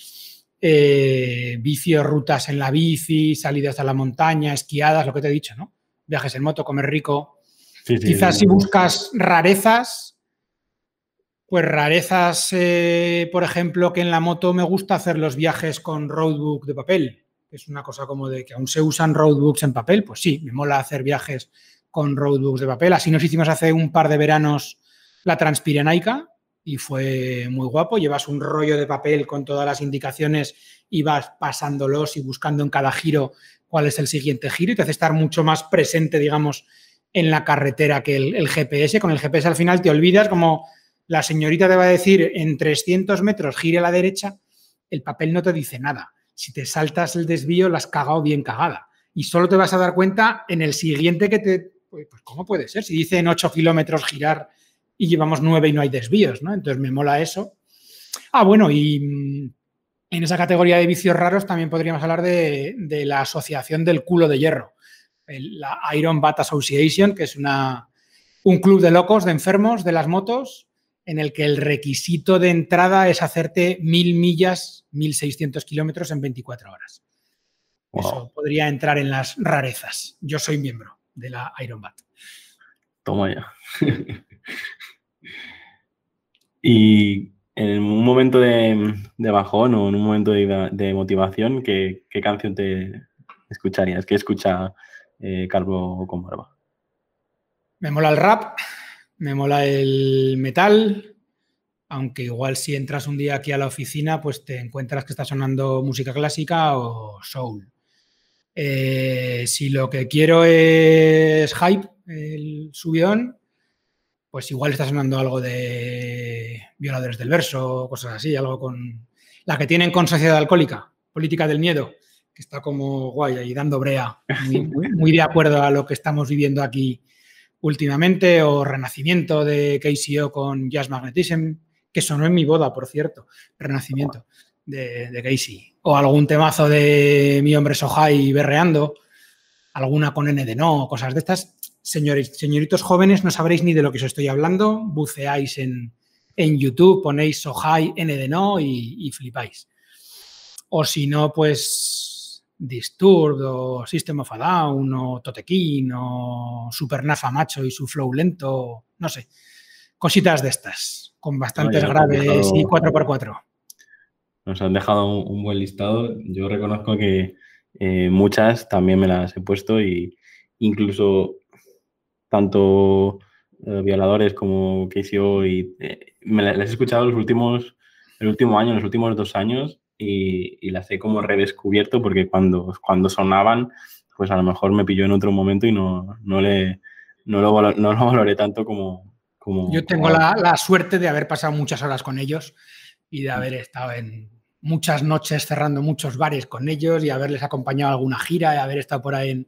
Speaker 2: Eh, vicios, rutas en la bici, salidas a la montaña, esquiadas, lo que te he dicho, ¿no? Viajes en moto, comer rico. Quizás si buscas rarezas, pues rarezas, eh, por ejemplo, que en la moto me gusta hacer los viajes con roadbook de papel. Es una cosa como de que aún se usan roadbooks en papel, pues sí, me mola hacer viajes con roadbooks de papel. Así nos hicimos hace un par de veranos la Transpirenaica y fue muy guapo. Llevas un rollo de papel con todas las indicaciones y vas pasándolos y buscando en cada giro cuál es el siguiente giro y te hace estar mucho más presente, digamos, en la carretera que el, GPS. Con el GPS al final te olvidas como la señorita te va a decir en 300 metros gire a la derecha, el papel no te dice nada. Si te saltas el desvío, la has cagado bien cagada. Y solo te vas a dar cuenta en el siguiente que te pues, pues, ¿cómo puede ser? Si dicen 8 kilómetros girar y llevamos 9 y no hay desvíos, ¿no? Entonces me mola eso. Ah, bueno, y mm, en esa categoría de vicios raros también podríamos hablar de, la Asociación del Culo de Hierro, la Iron Bat Association, que es una, un club de locos, de enfermos de las motos, en el que el requisito de entrada es hacerte mil millas, 1600 kilómetros en 24 horas. Eso podría entrar en las rarezas. Yo soy miembro de la Iron Bat.
Speaker 1: Toma ya. y en un momento de, bajón o en un momento de, motivación, ¿qué, canción te escucharías? ¿Qué escucha eh, Calvo con barba?
Speaker 2: Me mola el rap, me mola el metal, aunque igual si entras un día aquí a la oficina, pues te encuentras que está sonando música clásica o soul. Eh, si lo que quiero es hype, el subidón, pues igual está sonando algo de violadores del verso, cosas así, algo con la que tienen con sociedad alcohólica, política del miedo, que está como guay ahí dando brea, muy, de acuerdo a lo que estamos viviendo aquí últimamente, o Renacimiento de KCO con Jazz Magnetism, que sonó en mi boda, por cierto, Renacimiento de, de Casey. O algún temazo de mi hombre Sohai berreando, alguna con N de no, cosas de estas. Señores, señoritos jóvenes, no sabréis ni de lo que os estoy hablando. Buceáis en, YouTube, ponéis Sohai N de no y, flipáis. O si no, pues Disturbed o System of a Down o Totequín o Supernafa Macho y su flow lento, no sé. Cositas de estas, con bastantes graves y 4x4
Speaker 1: nos han dejado un, buen listado. Yo reconozco que eh, muchas también me las he puesto y incluso tanto eh, violadores como KCO y eh, me las he escuchado los últimos, el último año, los últimos dos años y, las he como redescubierto porque cuando, cuando sonaban, pues a lo mejor me pilló en otro momento y no, no, le, no, lo, no lo valoré tanto como... como
Speaker 2: Yo tengo la, la suerte de haber pasado muchas horas con ellos y de haber estado en muchas noches cerrando muchos bares con ellos y haberles acompañado a alguna gira y haber estado por ahí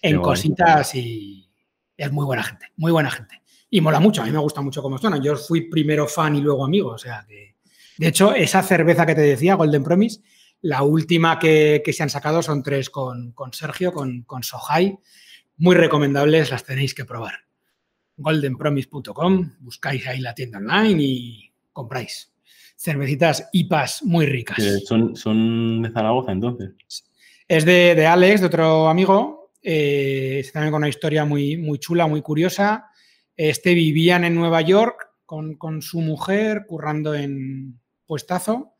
Speaker 2: en, cositas y es muy buena gente, muy buena gente. Y mola mucho, a mí me gusta mucho cómo suena. Yo fui primero fan y luego amigo, o sea que... De hecho, esa cerveza que te decía, Golden Promise, la última que, se han sacado son tres con, Sergio, con, con Sohai. Muy recomendables, las tenéis que probar. goldenpromise.com, buscáis ahí la tienda online y compráis cervecitas IPAs muy ricas.
Speaker 1: ¿Son, son de Zaragoza entonces?
Speaker 2: Es de, Alex, de otro amigo, eh, también con una historia muy, muy chula, muy curiosa. Este vivían en Nueva York con, su mujer, currando en puestazo.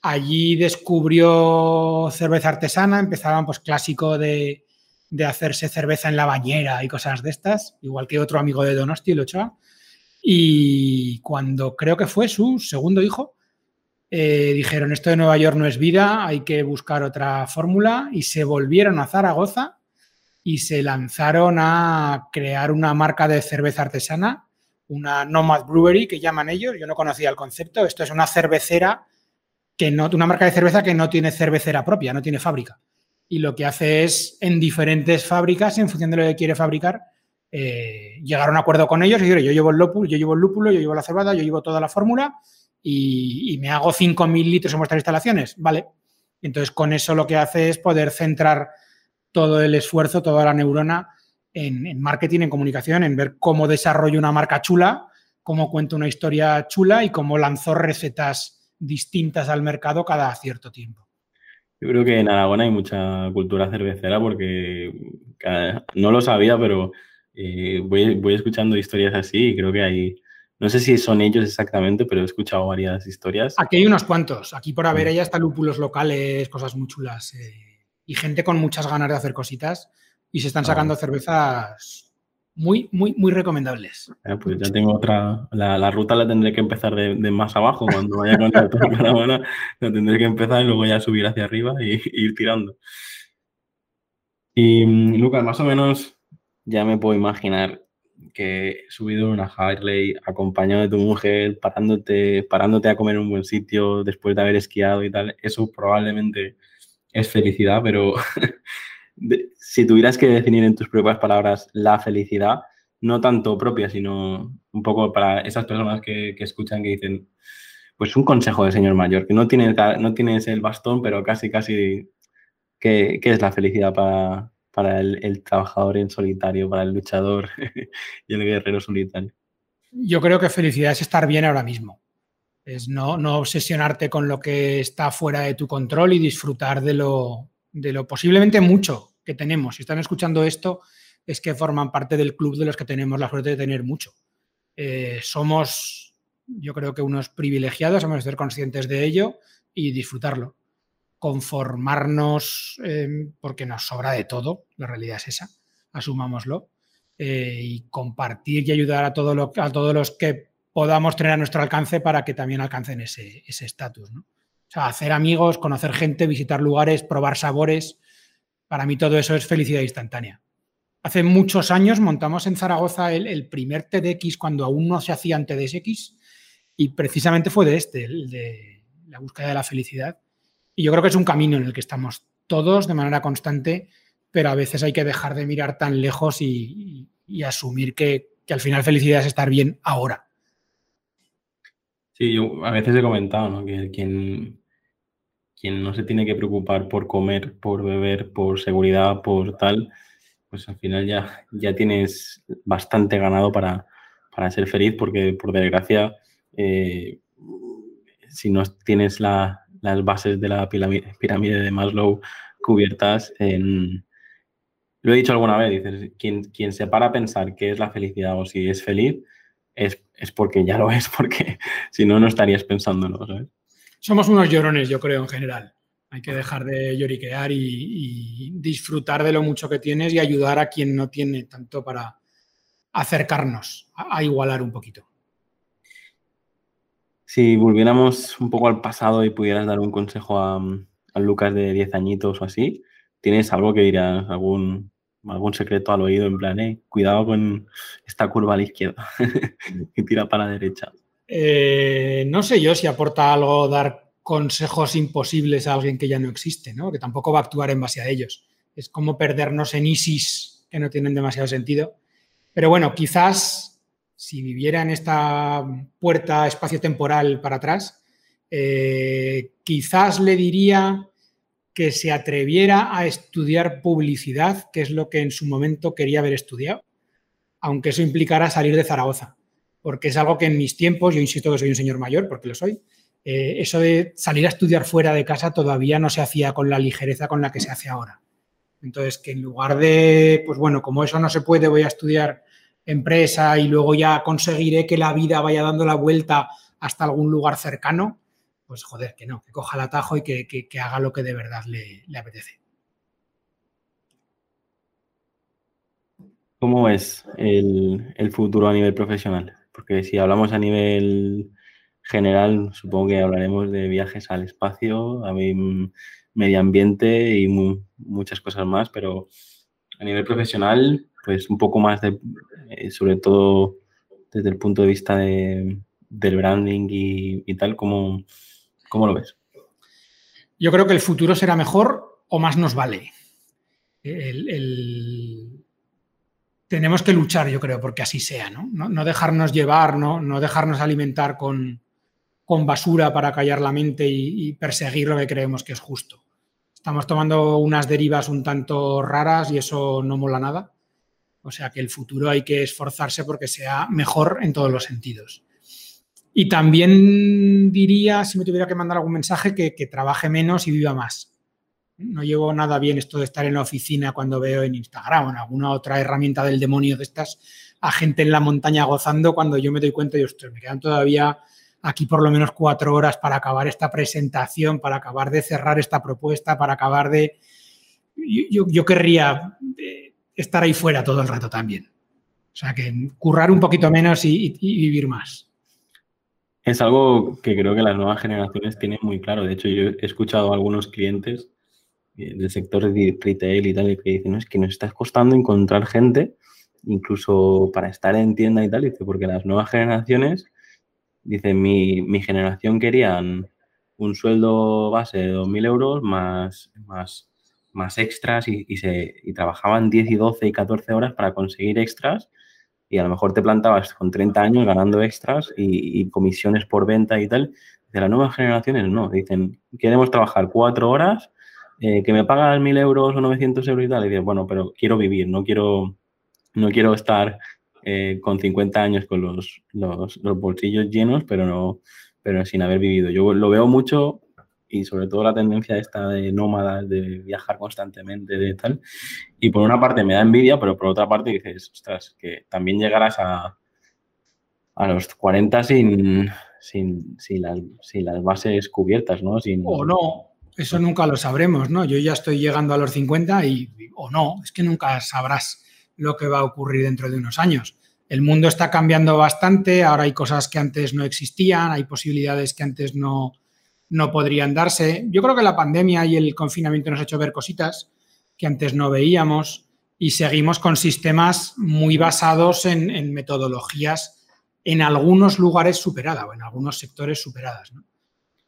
Speaker 2: Allí descubrió cerveza artesana, empezaban pues clásico de, de, hacerse cerveza en la bañera y cosas de estas, igual que otro amigo de Donosti, lo echaba. Y cuando creo que fue su segundo hijo, eh, dijeron, esto de Nueva York no es vida, hay que buscar otra fórmula y se volvieron a Zaragoza y se lanzaron a crear una marca de cerveza artesana, una Nomad Brewery que llaman ellos, yo no conocía el concepto, esto es una cervecera que no, una marca de cerveza que no tiene cervecera propia, no tiene fábrica. Y lo que hace es en diferentes fábricas, en función de lo que quiere fabricar, eh, llegar a un acuerdo con ellos y decir, yo llevo el lúpulo, yo llevo el lúpulo, yo llevo la cebada, yo llevo toda la fórmula y, me hago 5.000 litros en vuestras instalaciones, ¿vale? Entonces, con eso lo que hace es poder centrar todo el esfuerzo, toda la neurona en, marketing, en comunicación, en ver cómo desarrollo una marca chula, cómo cuento una historia chula y cómo lanzó recetas distintas al mercado cada cierto tiempo.
Speaker 1: Yo creo que en Aragón hay mucha cultura cervecera porque no lo sabía, pero eh, voy, voy, escuchando historias así y creo que hay, no sé si son ellos exactamente, pero he escuchado varias historias.
Speaker 2: Aquí hay unos cuantos, aquí por haber ya hasta lúpulos locales, cosas muy chulas eh, y gente con muchas ganas de hacer cositas y se están ah, sacando cervezas muy, muy, muy recomendables.
Speaker 1: Eh, pues ya tengo otra, la, ruta la tendré que empezar de, más abajo, cuando vaya con la caravana, la tendré que empezar y luego ya subir hacia arriba y, ir tirando. Y mm, Lucas, más o menos ya me puedo imaginar que subido en una Harley, acompañado de tu mujer, parándote, parándote a comer en un buen sitio después de haber esquiado y tal, eso probablemente es felicidad, pero si tuvieras que definir en tus propias palabras la felicidad, no tanto propia, sino un poco para esas personas que, escuchan que dicen, pues un consejo de señor mayor, que no tienes, no tienes el bastón, pero casi, casi, ¿qué, es la felicidad para, el, trabajador en solitario, para el luchador y el guerrero solitario?
Speaker 2: Yo creo que felicidad es estar bien ahora mismo. Es no, no obsesionarte con lo que está fuera de tu control y disfrutar de lo, de lo posiblemente mucho que tenemos. Si están escuchando esto, es que forman parte del club de los que tenemos la suerte de tener mucho. Eh, somos, yo creo que unos privilegiados, hemos de ser conscientes de ello y disfrutarlo. Conformarnos em, porque nos sobra de todo, la realidad es esa, asumámoslo, eh, y compartir y ayudar a, a todos los que podamos tener a nuestro alcance para que también alcancen ese estatus. ¿no? O sea, hacer amigos, conocer gente, visitar lugares, probar sabores. Para mí todo eso es felicidad instantánea. Hace muchos años montamos en Zaragoza el, primer TDX cuando aún no se hacían TDX y precisamente fue de este, el de la búsqueda de la felicidad. Y yo creo que es un camino en el que estamos todos de manera constante, pero a veces hay que dejar de mirar tan lejos y, asumir que, que, al final felicidad es estar bien ahora.
Speaker 1: Sí, yo a veces he comentado ¿no? que quien, quien no se tiene que preocupar por comer, por beber, por seguridad, por tal, pues al final ya, ya tienes bastante ganado para, ser feliz, porque por desgracia, eh, si no tienes las bases de la pirámide, de Maslow cubiertas, en, lo he dicho alguna vez, dices, quien, quien se para a pensar qué es la felicidad o si es feliz, es, es porque ya lo es, porque si no, no estarías pensándolo, ¿sabes?
Speaker 2: somos unos llorones, yo creo, en general. Hay que dejar de lloriquear y, disfrutar de lo mucho que tienes y ayudar a quien no tiene tanto para acercarnos, a, igualar un poquito.
Speaker 1: Si volviéramos un poco al pasado y pudieras dar un consejo a, Lucas de 10 añitos o así, ¿tienes algo que dirás, algún, algún secreto al oído en plan, eh, cuidado con esta curva a la izquierda que tira para la derecha?
Speaker 2: Eh, no sé yo si aporta algo dar consejos imposibles a alguien que ya no existe, ¿no? que tampoco va a actuar en base a ellos. Es como perdernos en ISIS que no tienen demasiado sentido. Pero bueno, quizás si viviera en esta puerta espacio-temporal para atrás, eh, quizás le diría que se atreviera a estudiar publicidad, que es lo que en su momento quería haber estudiado, aunque eso implicara salir de Zaragoza porque es algo que en mis tiempos, yo insisto que soy un señor mayor, porque lo soy, eh, eso de salir a estudiar fuera de casa todavía no se hacía con la ligereza con la que se hace ahora. Entonces, que en lugar de, pues bueno, como eso no se puede, voy a estudiar empresa y luego ya conseguiré que la vida vaya dando la vuelta hasta algún lugar cercano, pues joder, que no, que coja el atajo y que, haga lo que de verdad le, le apetece.
Speaker 1: ¿Cómo es el, el futuro a nivel profesional? porque si hablamos a nivel general, supongo que hablaremos de viajes al espacio, a medio ambiente y muchas cosas más, pero a nivel profesional, pues un poco más de, eh, sobre todo desde el punto de vista de, del branding y, tal, ¿cómo, ¿cómo, lo ves?
Speaker 2: Yo creo que el futuro será mejor o más nos vale. tenemos que luchar, yo creo, porque así sea, ¿no? No, dejarnos llevar, ¿no? no dejarnos alimentar con, con basura para callar la mente y, perseguir lo que creemos que es justo. Estamos tomando unas derivas un tanto raras y eso no mola nada. O sea que el futuro hay que esforzarse porque sea mejor en todos los sentidos. Y también diría, si me tuviera que mandar algún mensaje, que, trabaje menos y viva más. No llevo nada bien esto de estar en la oficina cuando veo en Instagram o en alguna otra herramienta del demonio de estas a gente en la montaña gozando cuando yo me doy cuenta y, ostras, me quedan todavía aquí por lo menos cuatro horas para acabar esta presentación, para acabar de cerrar esta propuesta, para acabar de... Yo, querría eh, estar ahí fuera todo el rato también. O sea, que currar un poquito menos y vivir más.
Speaker 1: Es algo que creo que las nuevas generaciones tienen muy claro. De hecho, yo he escuchado a algunos clientes eh, del sector de retail y tal que dicen, no, es que nos está costando encontrar gente, incluso para estar en tienda y tal, dice, porque las nuevas generaciones, dice, mi, mi generación querían un sueldo base de 2.000 euros más, más, más extras y, y, se, y trabajaban 10 y 12 y 14 horas para conseguir extras y a lo mejor te plantabas con 30 años ganando extras y, comisiones por venta y tal. De las nuevas generaciones no, dicen, queremos trabajar cuatro horas, eh, que me pagan 1.000 euros o 900 euros y tal. Y dices, bueno, pero quiero vivir, no quiero, no quiero estar eh, con 50 años con los, los, los, bolsillos llenos, pero, no, pero sin haber vivido. Yo lo veo mucho y sobre todo la tendencia esta de nómadas, de viajar constantemente, de tal. Y por una parte me da envidia, pero por otra parte dices, ostras, que también llegarás a, a los 40 sin, sin, sin, las, sin las bases cubiertas, ¿no? Sin...
Speaker 2: O no, eso nunca lo sabremos, ¿no? Yo ya estoy llegando a los 50 y, o no, es que nunca sabrás lo que va a ocurrir dentro de unos años. El mundo está cambiando bastante, ahora hay cosas que antes no existían, hay posibilidades que antes no, no podrían darse. Yo creo que la pandemia y el confinamiento nos ha hecho ver cositas que antes no veíamos y seguimos con sistemas muy basados en, metodologías en algunos lugares superadas o en algunos sectores superadas.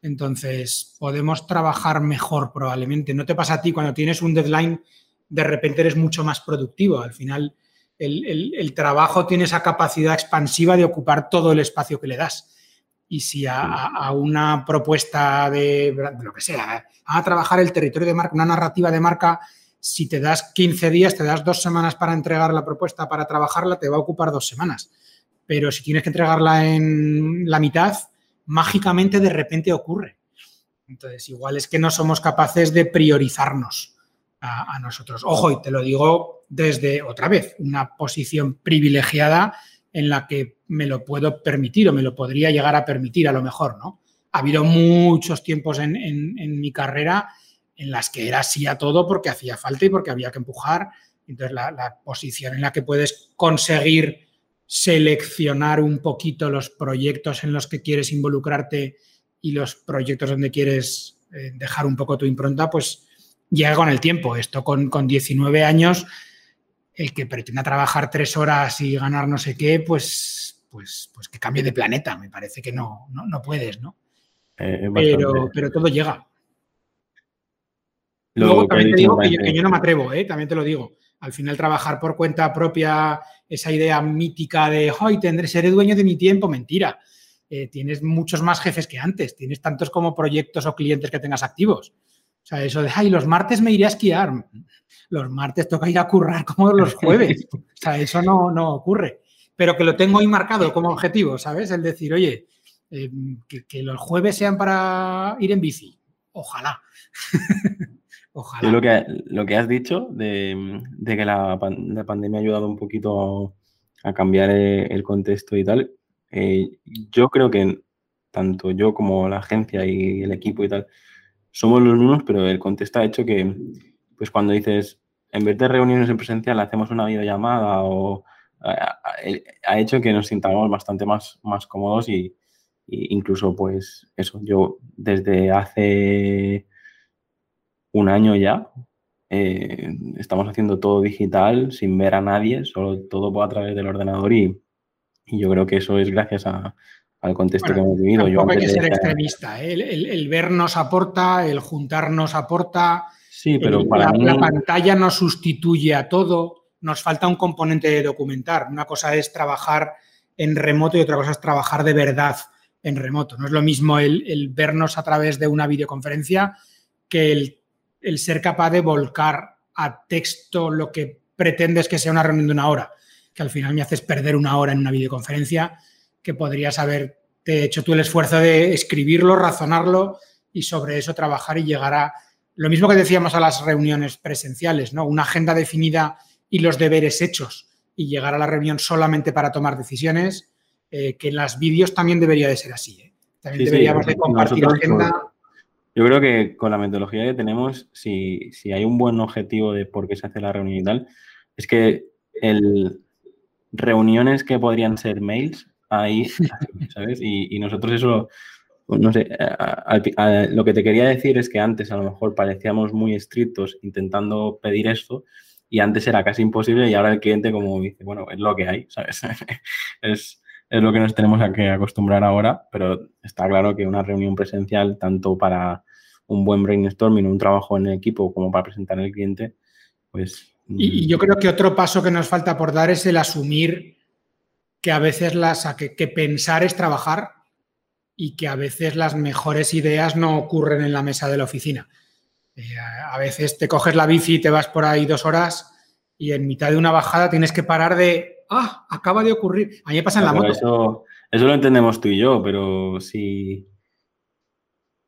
Speaker 2: Entonces, podemos trabajar mejor probablemente. ¿No te pasa a ti cuando tienes un deadline, de repente eres mucho más productivo? Al final, el trabajo tiene esa capacidad expansiva de ocupar todo el espacio que le das y si a, una propuesta de, lo que sea, a trabajar el territorio de marca, una narrativa de marca, si te das 15 días, te das dos semanas para entregar la propuesta, para trabajarla, te va a ocupar dos semanas. Pero si tienes que entregarla en la mitad, mágicamente de repente ocurre. Entonces, igual es que no somos capaces de priorizarnos a, a nosotros. Ojo, y te lo digo desde otra vez, una posición privilegiada en la que me lo puedo permitir o me lo podría llegar a permitir a lo mejor, ¿no? Ha habido muchos tiempos en, mi carrera en las que era así a todo porque hacía falta y porque había que empujar. Entonces, la, posición en la que puedes conseguir seleccionar un poquito los proyectos en los que quieres involucrarte y los proyectos donde quieres eh, dejar un poco tu impronta, pues llega con el tiempo. Esto con, con 19 años el que pretenda trabajar tres horas y ganar no sé qué, pues, pues, pues que cambie de planeta. Me parece que no, no, puedes, ¿no? Eh, pero, pero todo llega. Luego también te digo que yo, no me atrevo, ¿eh? también te lo digo. Al final trabajar por cuenta propia, esa idea mítica de, hoy tendré, seré dueño de mi tiempo, mentira. Eh, tienes muchos más jefes que antes, tienes tantos como proyectos o clientes que tengas activos. O sea, eso de, ay, los martes me iré a esquiar los martes toca ir a currar como los jueves. O sea, eso no, no ocurre. Pero que lo tengo ahí marcado como objetivo, ¿sabes? El decir, oye, eh, que, los jueves sean para ir en bici. Ojalá.
Speaker 1: Ojalá. lo, que, lo que has dicho de, que la, pandemia ha ayudado un poquito a cambiar eh, el contexto y tal, eh, yo creo que tanto yo como la agencia y el equipo y tal somos los mismos, pero el contexto ha hecho que, pues cuando dices, en vez de reuniones en presencial, hacemos una videollamada o ha hecho que nos sintamos bastante más, más cómodos y, incluso pues eso, yo desde hace un año ya eh, estamos haciendo todo digital sin ver a nadie, solo todo a través del ordenador y, yo creo que eso es gracias al contexto que hemos vivido.
Speaker 2: Tampoco hay que ser extremista, ¿eh? el, el, vernos aporta, el juntarnos aporta,
Speaker 1: Sí, pero
Speaker 2: para la, pantalla no sustituye a todo, nos falta un componente de documentar. Una cosa es trabajar en remoto y otra cosa es trabajar de verdad en remoto. No es lo mismo el, vernos a través de una videoconferencia que el, ser capaz de volcar a texto lo que pretendes que sea una reunión de una hora, que al final me haces perder una hora en una videoconferencia que podrías haberte hecho tú el esfuerzo de escribirlo, razonarlo y sobre eso trabajar y llegar a lo mismo que decíamos a las reuniones presenciales, ¿no? Una agenda definida y los deberes hechos y llegar a la reunión solamente para tomar decisiones, eh, que en las vídeos también debería de ser así. ¿eh? También deberíamos de compartir agenda.
Speaker 1: Yo creo que con la metodología que tenemos, si, si, hay un buen objetivo de por qué se hace la reunión y tal, es que el, reuniones que podrían ser mails, ahí, ¿sabes? Y, nosotros eso, no sé, lo que te quería decir es que antes a lo mejor parecíamos muy estrictos intentando pedir esto y antes era casi imposible y ahora el cliente como dice, bueno, es lo que hay, ¿sabes? es, es lo que nos tenemos a que acostumbrar ahora, pero está claro que una reunión presencial, tanto para un buen brainstorming, un trabajo en equipo como para presentar al cliente, pues
Speaker 2: y, yo creo que otro paso que nos falta por dar es el asumir que a veces las, que, pensar es trabajar y que a veces las mejores ideas no ocurren en la mesa de la oficina. Eh, a veces te coges la bici y te vas por ahí dos horas y en mitad de una bajada tienes que parar de, ah, acaba de ocurrir. A mí me pasa en la moto.
Speaker 1: Eso, eso, lo entendemos tú y yo, pero si,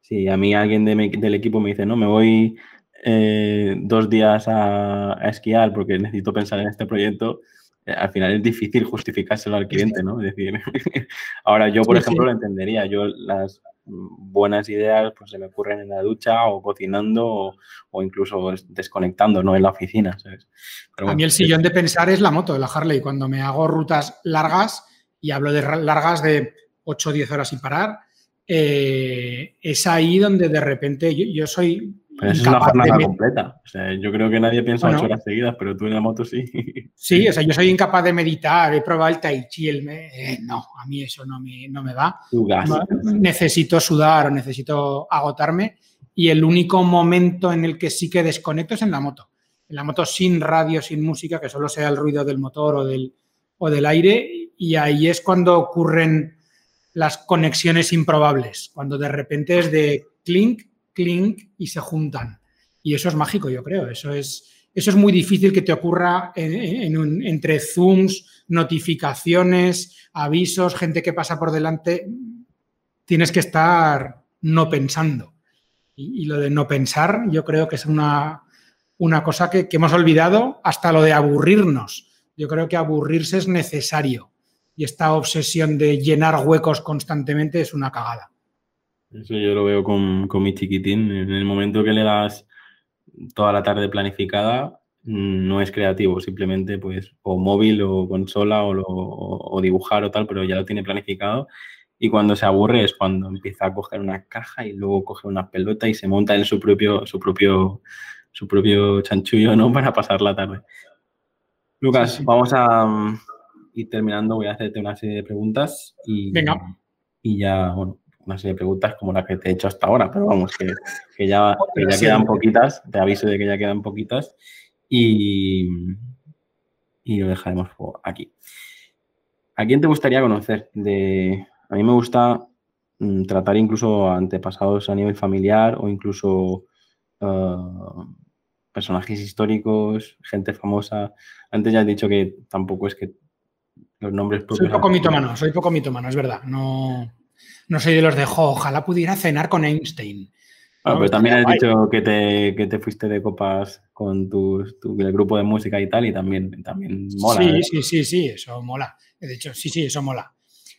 Speaker 1: si a mí alguien del equipo me dice, no, me voy eh, dos días a, esquiar porque necesito pensar en este proyecto, al final es difícil justificárselo al cliente, ¿no? Es decir, ahora yo, por ejemplo, lo entendería. Yo las buenas ideas pues se me ocurren en la ducha o cocinando o, incluso desconectando, no en la oficina,
Speaker 2: a mí el sillón de pensar es la moto de la Harley. Cuando me hago rutas largas y hablo de largas de 8 o 10 horas sin parar, eh, es ahí donde de repente yo soy
Speaker 1: pero es una jornada completa. O sea, yo creo que nadie piensa ocho horas seguidas, pero tú en la moto sí.
Speaker 2: Sí, o sea, yo soy incapaz de meditar, he probado el tai chi, el eh, no, a mí eso no me, no me va. necesito sudar o necesito agotarme y el único momento en el que sí que desconecto es en la moto. En la moto sin radio, sin música, que solo sea el ruido del motor o del, o del aire y ahí es cuando ocurren las conexiones improbables, cuando de repente es de clink, clink y se juntan. Y eso es mágico, yo creo. Eso es, eso es muy difícil que te ocurra entre Zooms, notificaciones, avisos, gente que pasa por delante. Tienes que estar no pensando. Y, lo de no pensar, yo creo que es una, una cosa que, que hemos olvidado, hasta lo de aburrirnos. Yo creo que aburrirse es necesario. Y esta obsesión de llenar huecos constantemente es una cagada.
Speaker 1: Eso yo lo veo con, mi chiquitín. En el momento que le das toda la tarde planificada, no es creativo, simplemente pues o móvil o consola o, dibujar o tal, pero ya lo tiene planificado. Y cuando se aburre es cuando empieza a coger una caja y luego coge una pelota y se monta en su propio, su propio, su propio chanchullo, ¿no? Para pasar la tarde. Lucas, vamos a mm, ir terminando. Voy a hacerte una serie de preguntas y,
Speaker 2: Venga.
Speaker 1: y ya, bueno, una serie de preguntas como la que te he hecho hasta ahora, pero vamos, que, ya, ya quedan poquitas, te aviso de que ya quedan poquitas y, y lo dejaremos aquí. ¿A quién te gustaría conocer? De, a mí me gusta mm, tratar incluso antepasados a nivel familiar o incluso uh, personajes históricos, gente famosa. Antes ya has dicho que tampoco es que los nombres
Speaker 2: Soy poco mitomano, soy poco mitomano, es verdad. No, no soy de los de, ojalá pudiera cenar con Einstein.
Speaker 1: Ah, pero también has dicho que te, que te, fuiste de copas con tu, el grupo de música y tal, y también, también mola.
Speaker 2: Sí, ¿eh? sí, sí, sí, eso mola. De hecho, sí, sí, eso mola.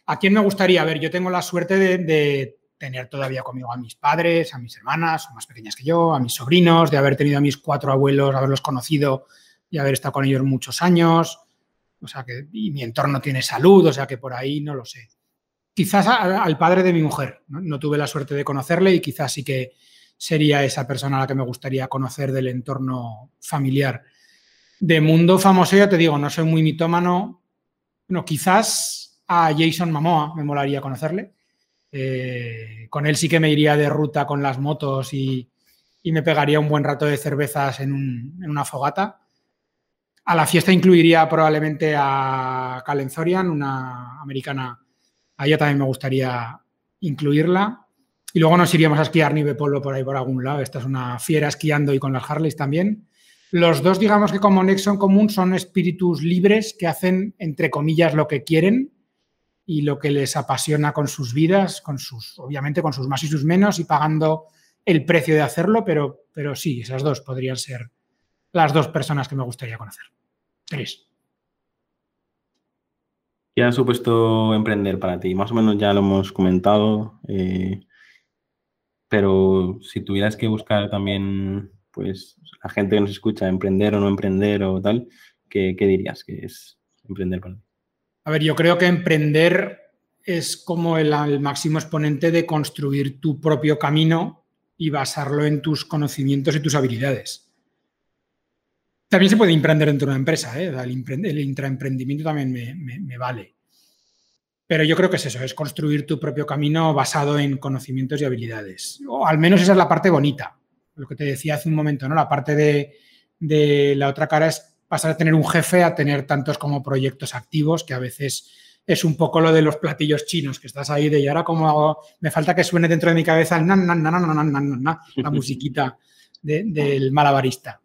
Speaker 2: ¿A quién me gustaría? ver, yo tengo la suerte de, tener todavía conmigo a mis padres, a mis hermanas, son más pequeñas que yo, a mis sobrinos, de haber tenido a mis cuatro abuelos, haberlos conocido y haber estado con ellos muchos años. O sea que y mi entorno tiene salud, o sea que por ahí no lo sé quizás al padre de mi mujer. ¿no? tuve la suerte de conocerle y quizás sí que sería esa persona a la que me gustaría conocer del entorno familiar. De mundo famoso, ya te digo, no soy muy mitómano. No, quizás a Jason Mamoa me molaría conocerle. Eh, con él sí que me iría de ruta con las motos y, me pegaría un buen rato de cervezas en, en, una fogata. A la fiesta incluiría probablemente a Calenzorian, una americana a también me gustaría incluirla. Y luego nos iríamos a esquiar nieve polvo por ahí por algún lado. Esta es una fiera esquiando y con las Harleys también. Los dos, digamos que como nexo en común, son espíritus libres que hacen, entre comillas, lo que quieren y lo que les apasiona con sus vidas, con sus, obviamente con sus más y sus menos, y pagando el precio de hacerlo, pero, pero sí, esas dos podrían ser las dos personas que me gustaría conocer. Tres.
Speaker 1: ¿Qué ha supuesto emprender para ti? Más o menos ya lo hemos comentado, eh, pero si tuvieras que buscar también, pues, la gente que nos escucha, emprender o no emprender o tal, ¿qué, qué dirías que es emprender para ti?
Speaker 2: A ver, yo creo que emprender es como el, el máximo exponente de construir tu propio camino y basarlo en tus conocimientos y tus habilidades. También se puede emprender dentro de una empresa, ¿eh? el, intraemprendimiento también me, vale. Pero yo creo que es eso, es construir tu propio camino basado en conocimientos y habilidades. O al menos esa es la parte bonita, lo que te decía hace un momento, ¿no? La parte de, de la otra cara es pasar a tener un jefe a tener tantos como proyectos activos que a veces es un poco lo de los platillos chinos, que estás ahí de y ahora como me falta que suene dentro de mi cabeza el la musiquita del malabarista.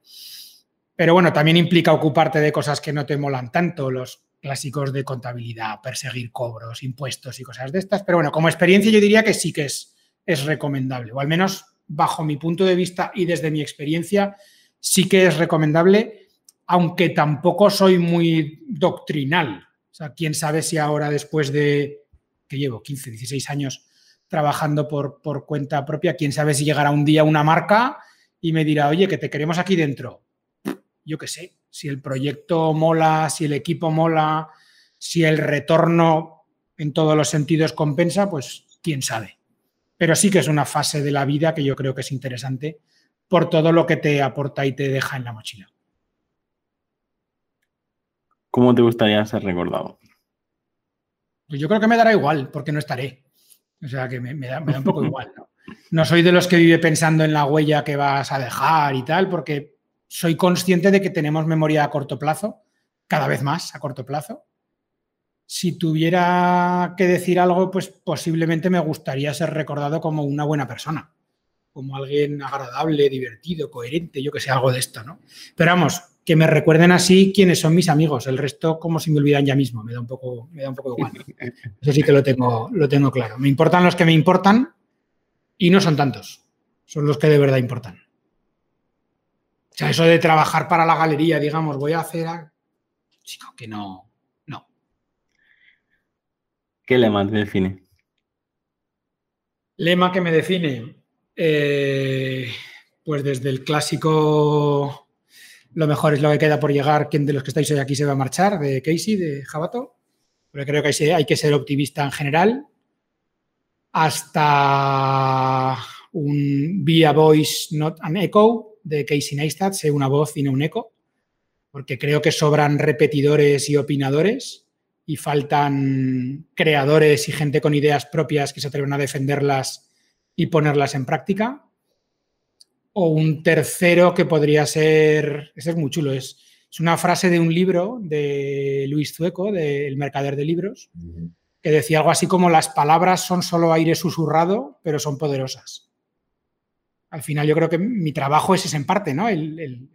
Speaker 2: Pero bueno, también implica ocuparte de cosas que no te molan tanto, los clásicos de contabilidad, perseguir cobros, impuestos y cosas de estas. Pero bueno, como experiencia yo diría que sí que es, es recomendable, o al menos bajo mi punto de vista y desde mi experiencia, sí que es recomendable, aunque tampoco soy muy doctrinal. O sea, quién sabe si ahora después de, que llevo 15, 16 años trabajando por, por cuenta propia, quién sabe si llegará un día una marca y me dirá, oye, que te queremos aquí dentro. Yo qué sé, si el proyecto mola, si el equipo mola, si el retorno en todos los sentidos compensa, pues quién sabe. Pero sí que es una fase de la vida que yo creo que es interesante por todo lo que te aporta y te deja en la mochila.
Speaker 1: ¿Cómo te gustaría ser recordado?
Speaker 2: Pues yo creo que me dará igual, porque no estaré. O sea, que me, da, un poco igual. ¿no? soy de los que vive pensando en la huella que vas a dejar y tal, porque soy consciente de que tenemos memoria a corto plazo, cada vez más a corto plazo. Si tuviera que decir algo, pues posiblemente me gustaría ser recordado como una buena persona, como alguien agradable, divertido, coherente, yo que sé, algo de esto, ¿no? Pero vamos, que me recuerden así quiénes son mis amigos. El resto, como si me olvidan ya mismo, me da un poco, me da un poco igual. Eso sí que lo tengo, lo tengo claro. Me importan los que me importan y no son tantos. Son los que de verdad importan. O sea, eso de trabajar para la galería, digamos, voy a hacer. Chico, que no. No.
Speaker 1: ¿Qué lema te define?
Speaker 2: Lema que me define. Eh, pues desde el clásico lo mejor es lo que queda por llegar. ¿Quién de los que estáis hoy aquí se va a marchar? De Casey, de Jabato. Pero creo que hay, que ser optimista en general. Hasta un Via Voice, Not an Echo, de Casey Neistat, sé una voz y no un eco. Porque creo que sobran repetidores y opinadores y faltan creadores y gente con ideas propias que se atreven a defenderlas y ponerlas en práctica o un tercero que podría ser, ese es muy chulo, es, es una frase de un libro de Luis Zueco, de El Mercader de Libros, que decía algo así como las palabras son solo aire susurrado, pero son poderosas. Al final yo creo que mi trabajo es ese en parte, ¿no? El,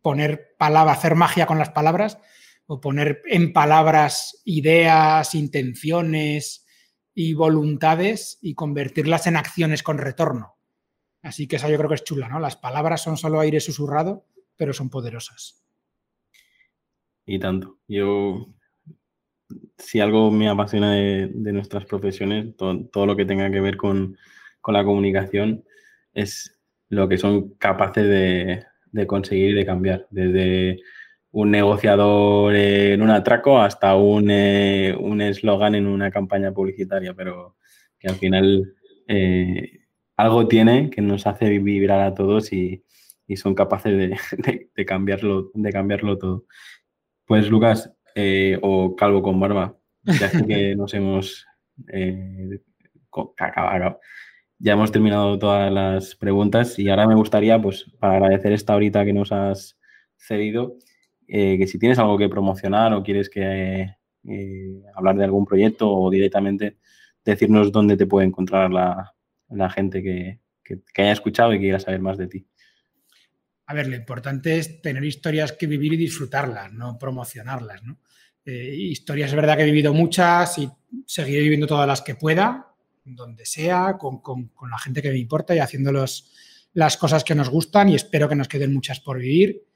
Speaker 2: poner palabra, hacer magia con las palabras o poner en palabras ideas, intenciones y voluntades y convertirlas en acciones con retorno. Así que esa yo creo que es chula, ¿no? Las palabras son solo aire susurrado, pero son poderosas.
Speaker 1: Y tanto. Yo, si algo me apasiona de, nuestras profesiones, todo, lo que tenga que ver con, la comunicación, es lo que son capaces de, conseguir y de cambiar. Desde un negociador en un atraco hasta un eh, eslogan en una campaña publicitaria, pero que al final eh, algo tiene que nos hace vibrar a todos y, son capaces de, cambiarlo, de cambiarlo todo. Pues Lucas, eh, o Calvo con Barba, ya que nos hemos eh, ya hemos terminado todas las preguntas y ahora me gustaría, pues, para agradecer esta horita que nos has cedido, eh, que si tienes algo que promocionar o quieres que hablar de algún proyecto o directamente decirnos dónde te puede encontrar la, gente que, haya escuchado y quiera saber más de ti.
Speaker 2: A ver, lo importante es tener historias que vivir y disfrutarlas, no promocionarlas, ¿no? Eh, historias es verdad que he vivido muchas y seguiré viviendo todas las que pueda, donde sea, con, la gente que me importa y haciendo las cosas que nos gustan y espero que nos queden muchas por vivir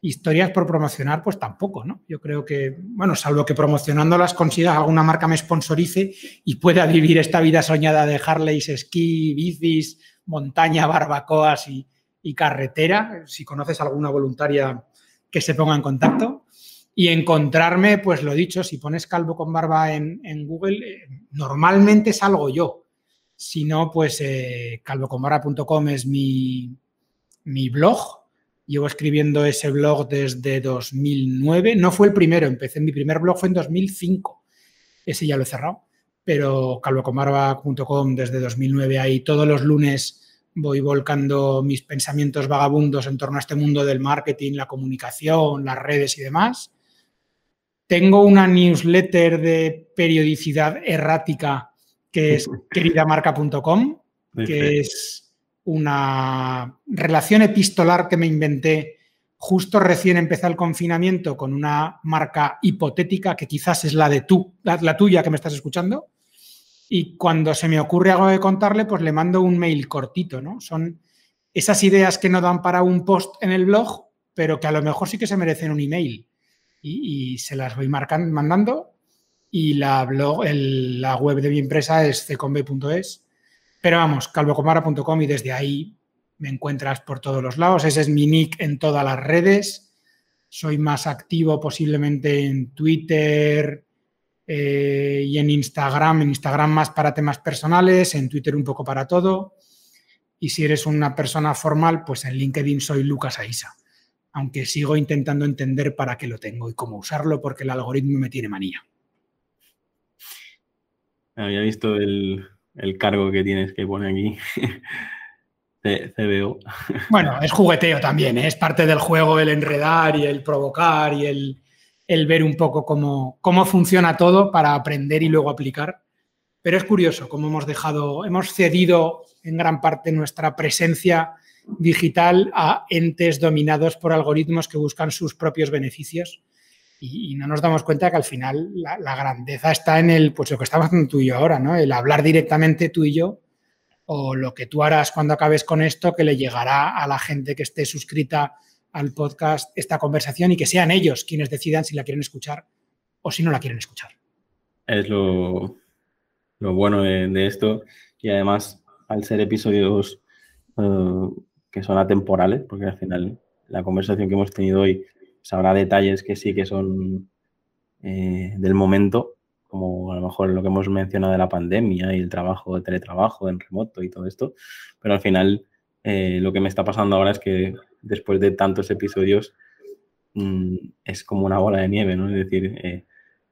Speaker 2: historias por promocionar, pues tampoco, ¿no? Yo creo que, bueno, salvo que promocionándolas consiga alguna marca me sponsorice y pueda vivir esta vida soñada de Harleys, esquí, bicis, montaña, barbacoas y, carretera. Si conoces alguna voluntaria que se ponga en contacto. Y encontrarme, pues lo dicho, si pones calvo con barba en, Google, eh, normalmente salgo yo. Si no, pues eh, calvoconbarba.com es mi, mi blog Llevo escribiendo ese blog desde 2009. No fue el primero, empecé, mi primer blog fue en 2005. Ese ya lo he cerrado. Pero calvocomarba.com desde 2009 ahí todos los lunes voy volcando mis pensamientos vagabundos en torno a este mundo del marketing, la comunicación, las redes y demás. Tengo una newsletter de periodicidad errática que es queridamarca.com, que es una relación epistolar que me inventé justo recién empezó el confinamiento con una marca hipotética que quizás es la de tú, la, tuya que me estás escuchando. Y cuando se me ocurre algo de contarle, pues le mando un mail cortito, ¿no? Son esas ideas que no dan para un post en el blog, pero que a lo mejor sí que se merecen un email. Y, se las voy mandando. Y la, blog, la web de mi empresa es cecombe.es pero vamos, calvocomara.com y desde ahí me encuentras por todos los lados. Ese es mi nick en todas las redes. Soy más activo posiblemente en Twitter eh, y en Instagram. En Instagram más para temas personales, en Twitter un poco para todo. Y si eres una persona formal, pues en LinkedIn soy Lucas Aisa. Aunque sigo intentando entender para qué lo tengo y cómo usarlo porque el algoritmo me tiene manía.
Speaker 1: Había visto el, el cargo que tienes que poner aquí. CBO.
Speaker 2: Bueno, es jugueteo también, ¿eh? es parte del juego el enredar y el provocar y el, ver un poco cómo, cómo, funciona todo para aprender y luego aplicar. Pero es curioso cómo hemos dejado, hemos cedido en gran parte nuestra presencia digital a entes dominados por algoritmos que buscan sus propios beneficios y, no nos damos cuenta que al final la, grandeza está en el, pues lo que estamos haciendo tú y yo ahora, ¿no? El hablar directamente tú y yo o lo que tú harás cuando acabes con esto que le llegará a la gente que esté suscrita al podcast esta conversación y que sean ellos quienes decidan si la quieren escuchar o si no la quieren escuchar.
Speaker 1: Es lo, lo bueno de, esto y además al ser episodios eh, que son atemporales, porque al final la conversación que hemos tenido hoy habrá detalles que sí que son eh, del momento, como a lo mejor lo que hemos mencionado de la pandemia y el trabajo de teletrabajo en remoto y todo esto, pero al final eh, lo que me está pasando ahora es que después de tantos episodios mm, es como una bola de nieve, ¿no? Es decir, eh,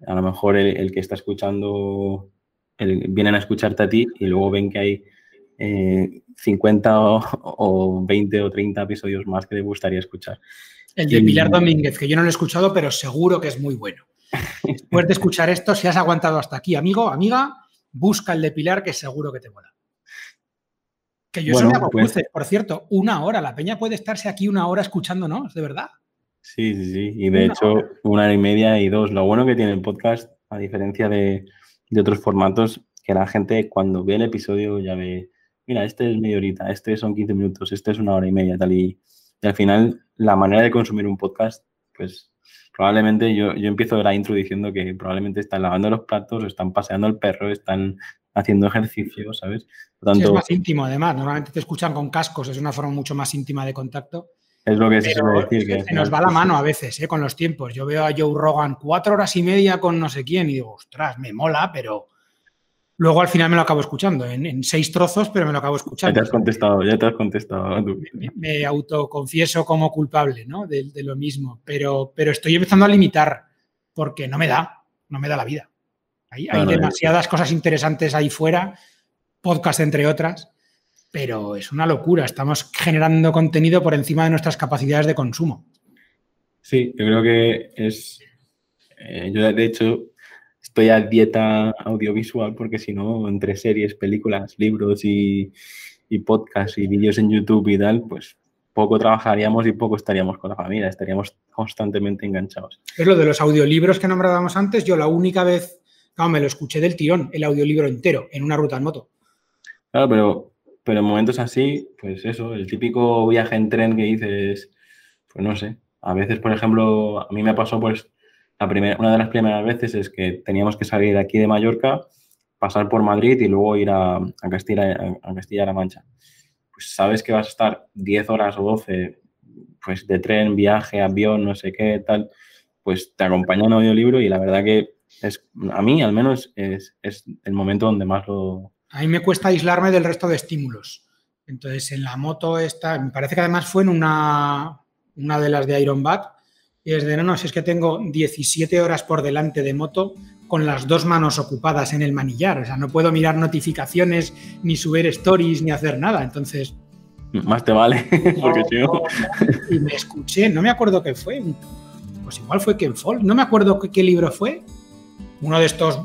Speaker 1: a lo mejor el, que está escuchando, vienen a escucharte a ti y luego ven que hay 50 o, o, 20 o 30 episodios más que te gustaría escuchar.
Speaker 2: El de Pilar Domínguez, que yo no lo he escuchado, pero seguro que es muy bueno. Después de escuchar esto, si has aguantado hasta aquí, amigo, amiga, busca el de Pilar, que seguro que te mola. Que yo bueno, hago pues por cierto, una hora. La peña puede estarse aquí una hora escuchándonos, de verdad.
Speaker 1: Sí, sí, sí. Y de hecho, una hora y media y dos. Lo bueno que tiene el podcast, a diferencia de, otros formatos, que la gente cuando ve el episodio ya ve, mira, este es media horita, este son 15 minutos, este es una hora y media, tal y y al final, la manera de consumir un podcast, pues probablemente yo, yo empiezo la intro diciendo que probablemente están lavando los platos, están paseando el perro, están haciendo ejercicio, ¿sabes?
Speaker 2: es más íntimo, además. Normalmente te escuchan con cascos, es una forma mucho más íntima de contacto.
Speaker 1: Es lo que se suele decir. Que
Speaker 2: se nos va la mano a veces, ¿eh? con los tiempos. Yo veo a Joe Rogan cuatro horas y media con no sé quién y digo, ostras, me mola, pero Luego al final me lo acabo escuchando, en, seis trozos, pero me lo acabo escuchando.
Speaker 1: Ya te has contestado, ya te has contestado.
Speaker 2: Me, autoconfieso como culpable ¿no? de, lo mismo, pero, pero estoy empezando a limitar porque no me da, no me da la vida. Hay, demasiadas cosas interesantes ahí fuera, podcast entre otras, pero es una locura. Estamos generando contenido por encima de nuestras capacidades de consumo.
Speaker 1: Sí, yo creo que es. Eh, yo, de hecho, estoy a dieta audiovisual porque si no, entre series, películas, libros y, y podcasts y vídeos en YouTube y tal, pues poco trabajaríamos y poco estaríamos con la familia, estaríamos constantemente enganchados.
Speaker 2: Es lo de los audiolibros que nombrábamos antes, yo la única vez, no, me lo escuché del tirón, el audiolibro entero, en una ruta en moto.
Speaker 1: Claro, pero, pero en momentos así, pues eso, el típico viaje en tren que dices, pues no sé, a veces, por ejemplo, a mí me pasó, pues, la primera, una de las primeras veces es que teníamos que salir aquí de Mallorca, pasar por Madrid y luego ir a, a Castilla, a Castilla-La Mancha pues sabes que vas a estar 10 horas o 12 pues de tren, viaje, avión, no sé qué, tal, pues te acompaña un audiolibro y la verdad que es, a mí al menos es, el momento donde más lo...
Speaker 2: A mí me cuesta aislarme del resto de estímulos. Entonces, en la moto está, me parece que además fue en una, una de las de Iron Bat, y es de, no, no, si es que tengo 17 horas por delante de moto, con las dos manos ocupadas en el manillar. O sea, no puedo mirar notificaciones, ni subir stories, ni hacer nada. Entonces.
Speaker 1: Más te vale, porque no.
Speaker 2: Y me escuché, no me acuerdo qué fue. Pues igual fue Ken Fall, no me acuerdo qué, libro fue. Uno de estos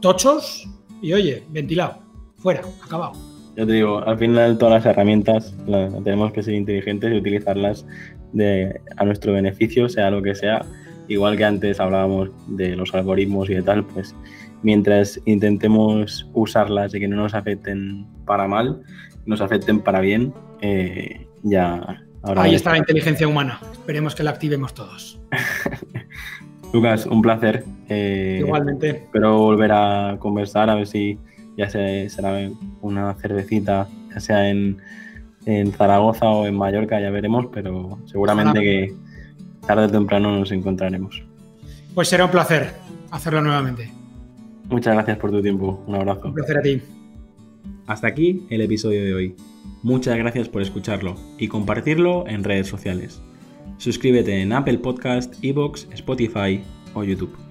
Speaker 2: tochos, y oye, ventilado, fuera, acabado.
Speaker 1: Yo te digo, al final todas las herramientas tenemos que ser inteligentes y utilizarlas de, a nuestro beneficio, sea lo que sea igual que antes hablábamos de los algoritmos y de tal, pues mientras intentemos usarlas y que no nos afecten para mal, nos afecten para bien, eh, ya...
Speaker 2: Ahí está la inteligencia humana. Esperemos que la activemos todos.
Speaker 1: Lucas, un placer.
Speaker 2: Eh, Igualmente.
Speaker 1: Espero volver a conversar, a ver si ya será una cervecita, ya sea en, en Zaragoza o en Mallorca, ya veremos, pero seguramente que tarde o temprano nos encontraremos.
Speaker 2: Pues será un placer hacerlo nuevamente.
Speaker 1: Muchas gracias por tu tiempo. Un abrazo.
Speaker 2: Un placer a ti.
Speaker 1: Hasta aquí el episodio de hoy. Muchas gracias por escucharlo y compartirlo en redes sociales. Suscríbete en Apple Podcast, Evox, Spotify o YouTube.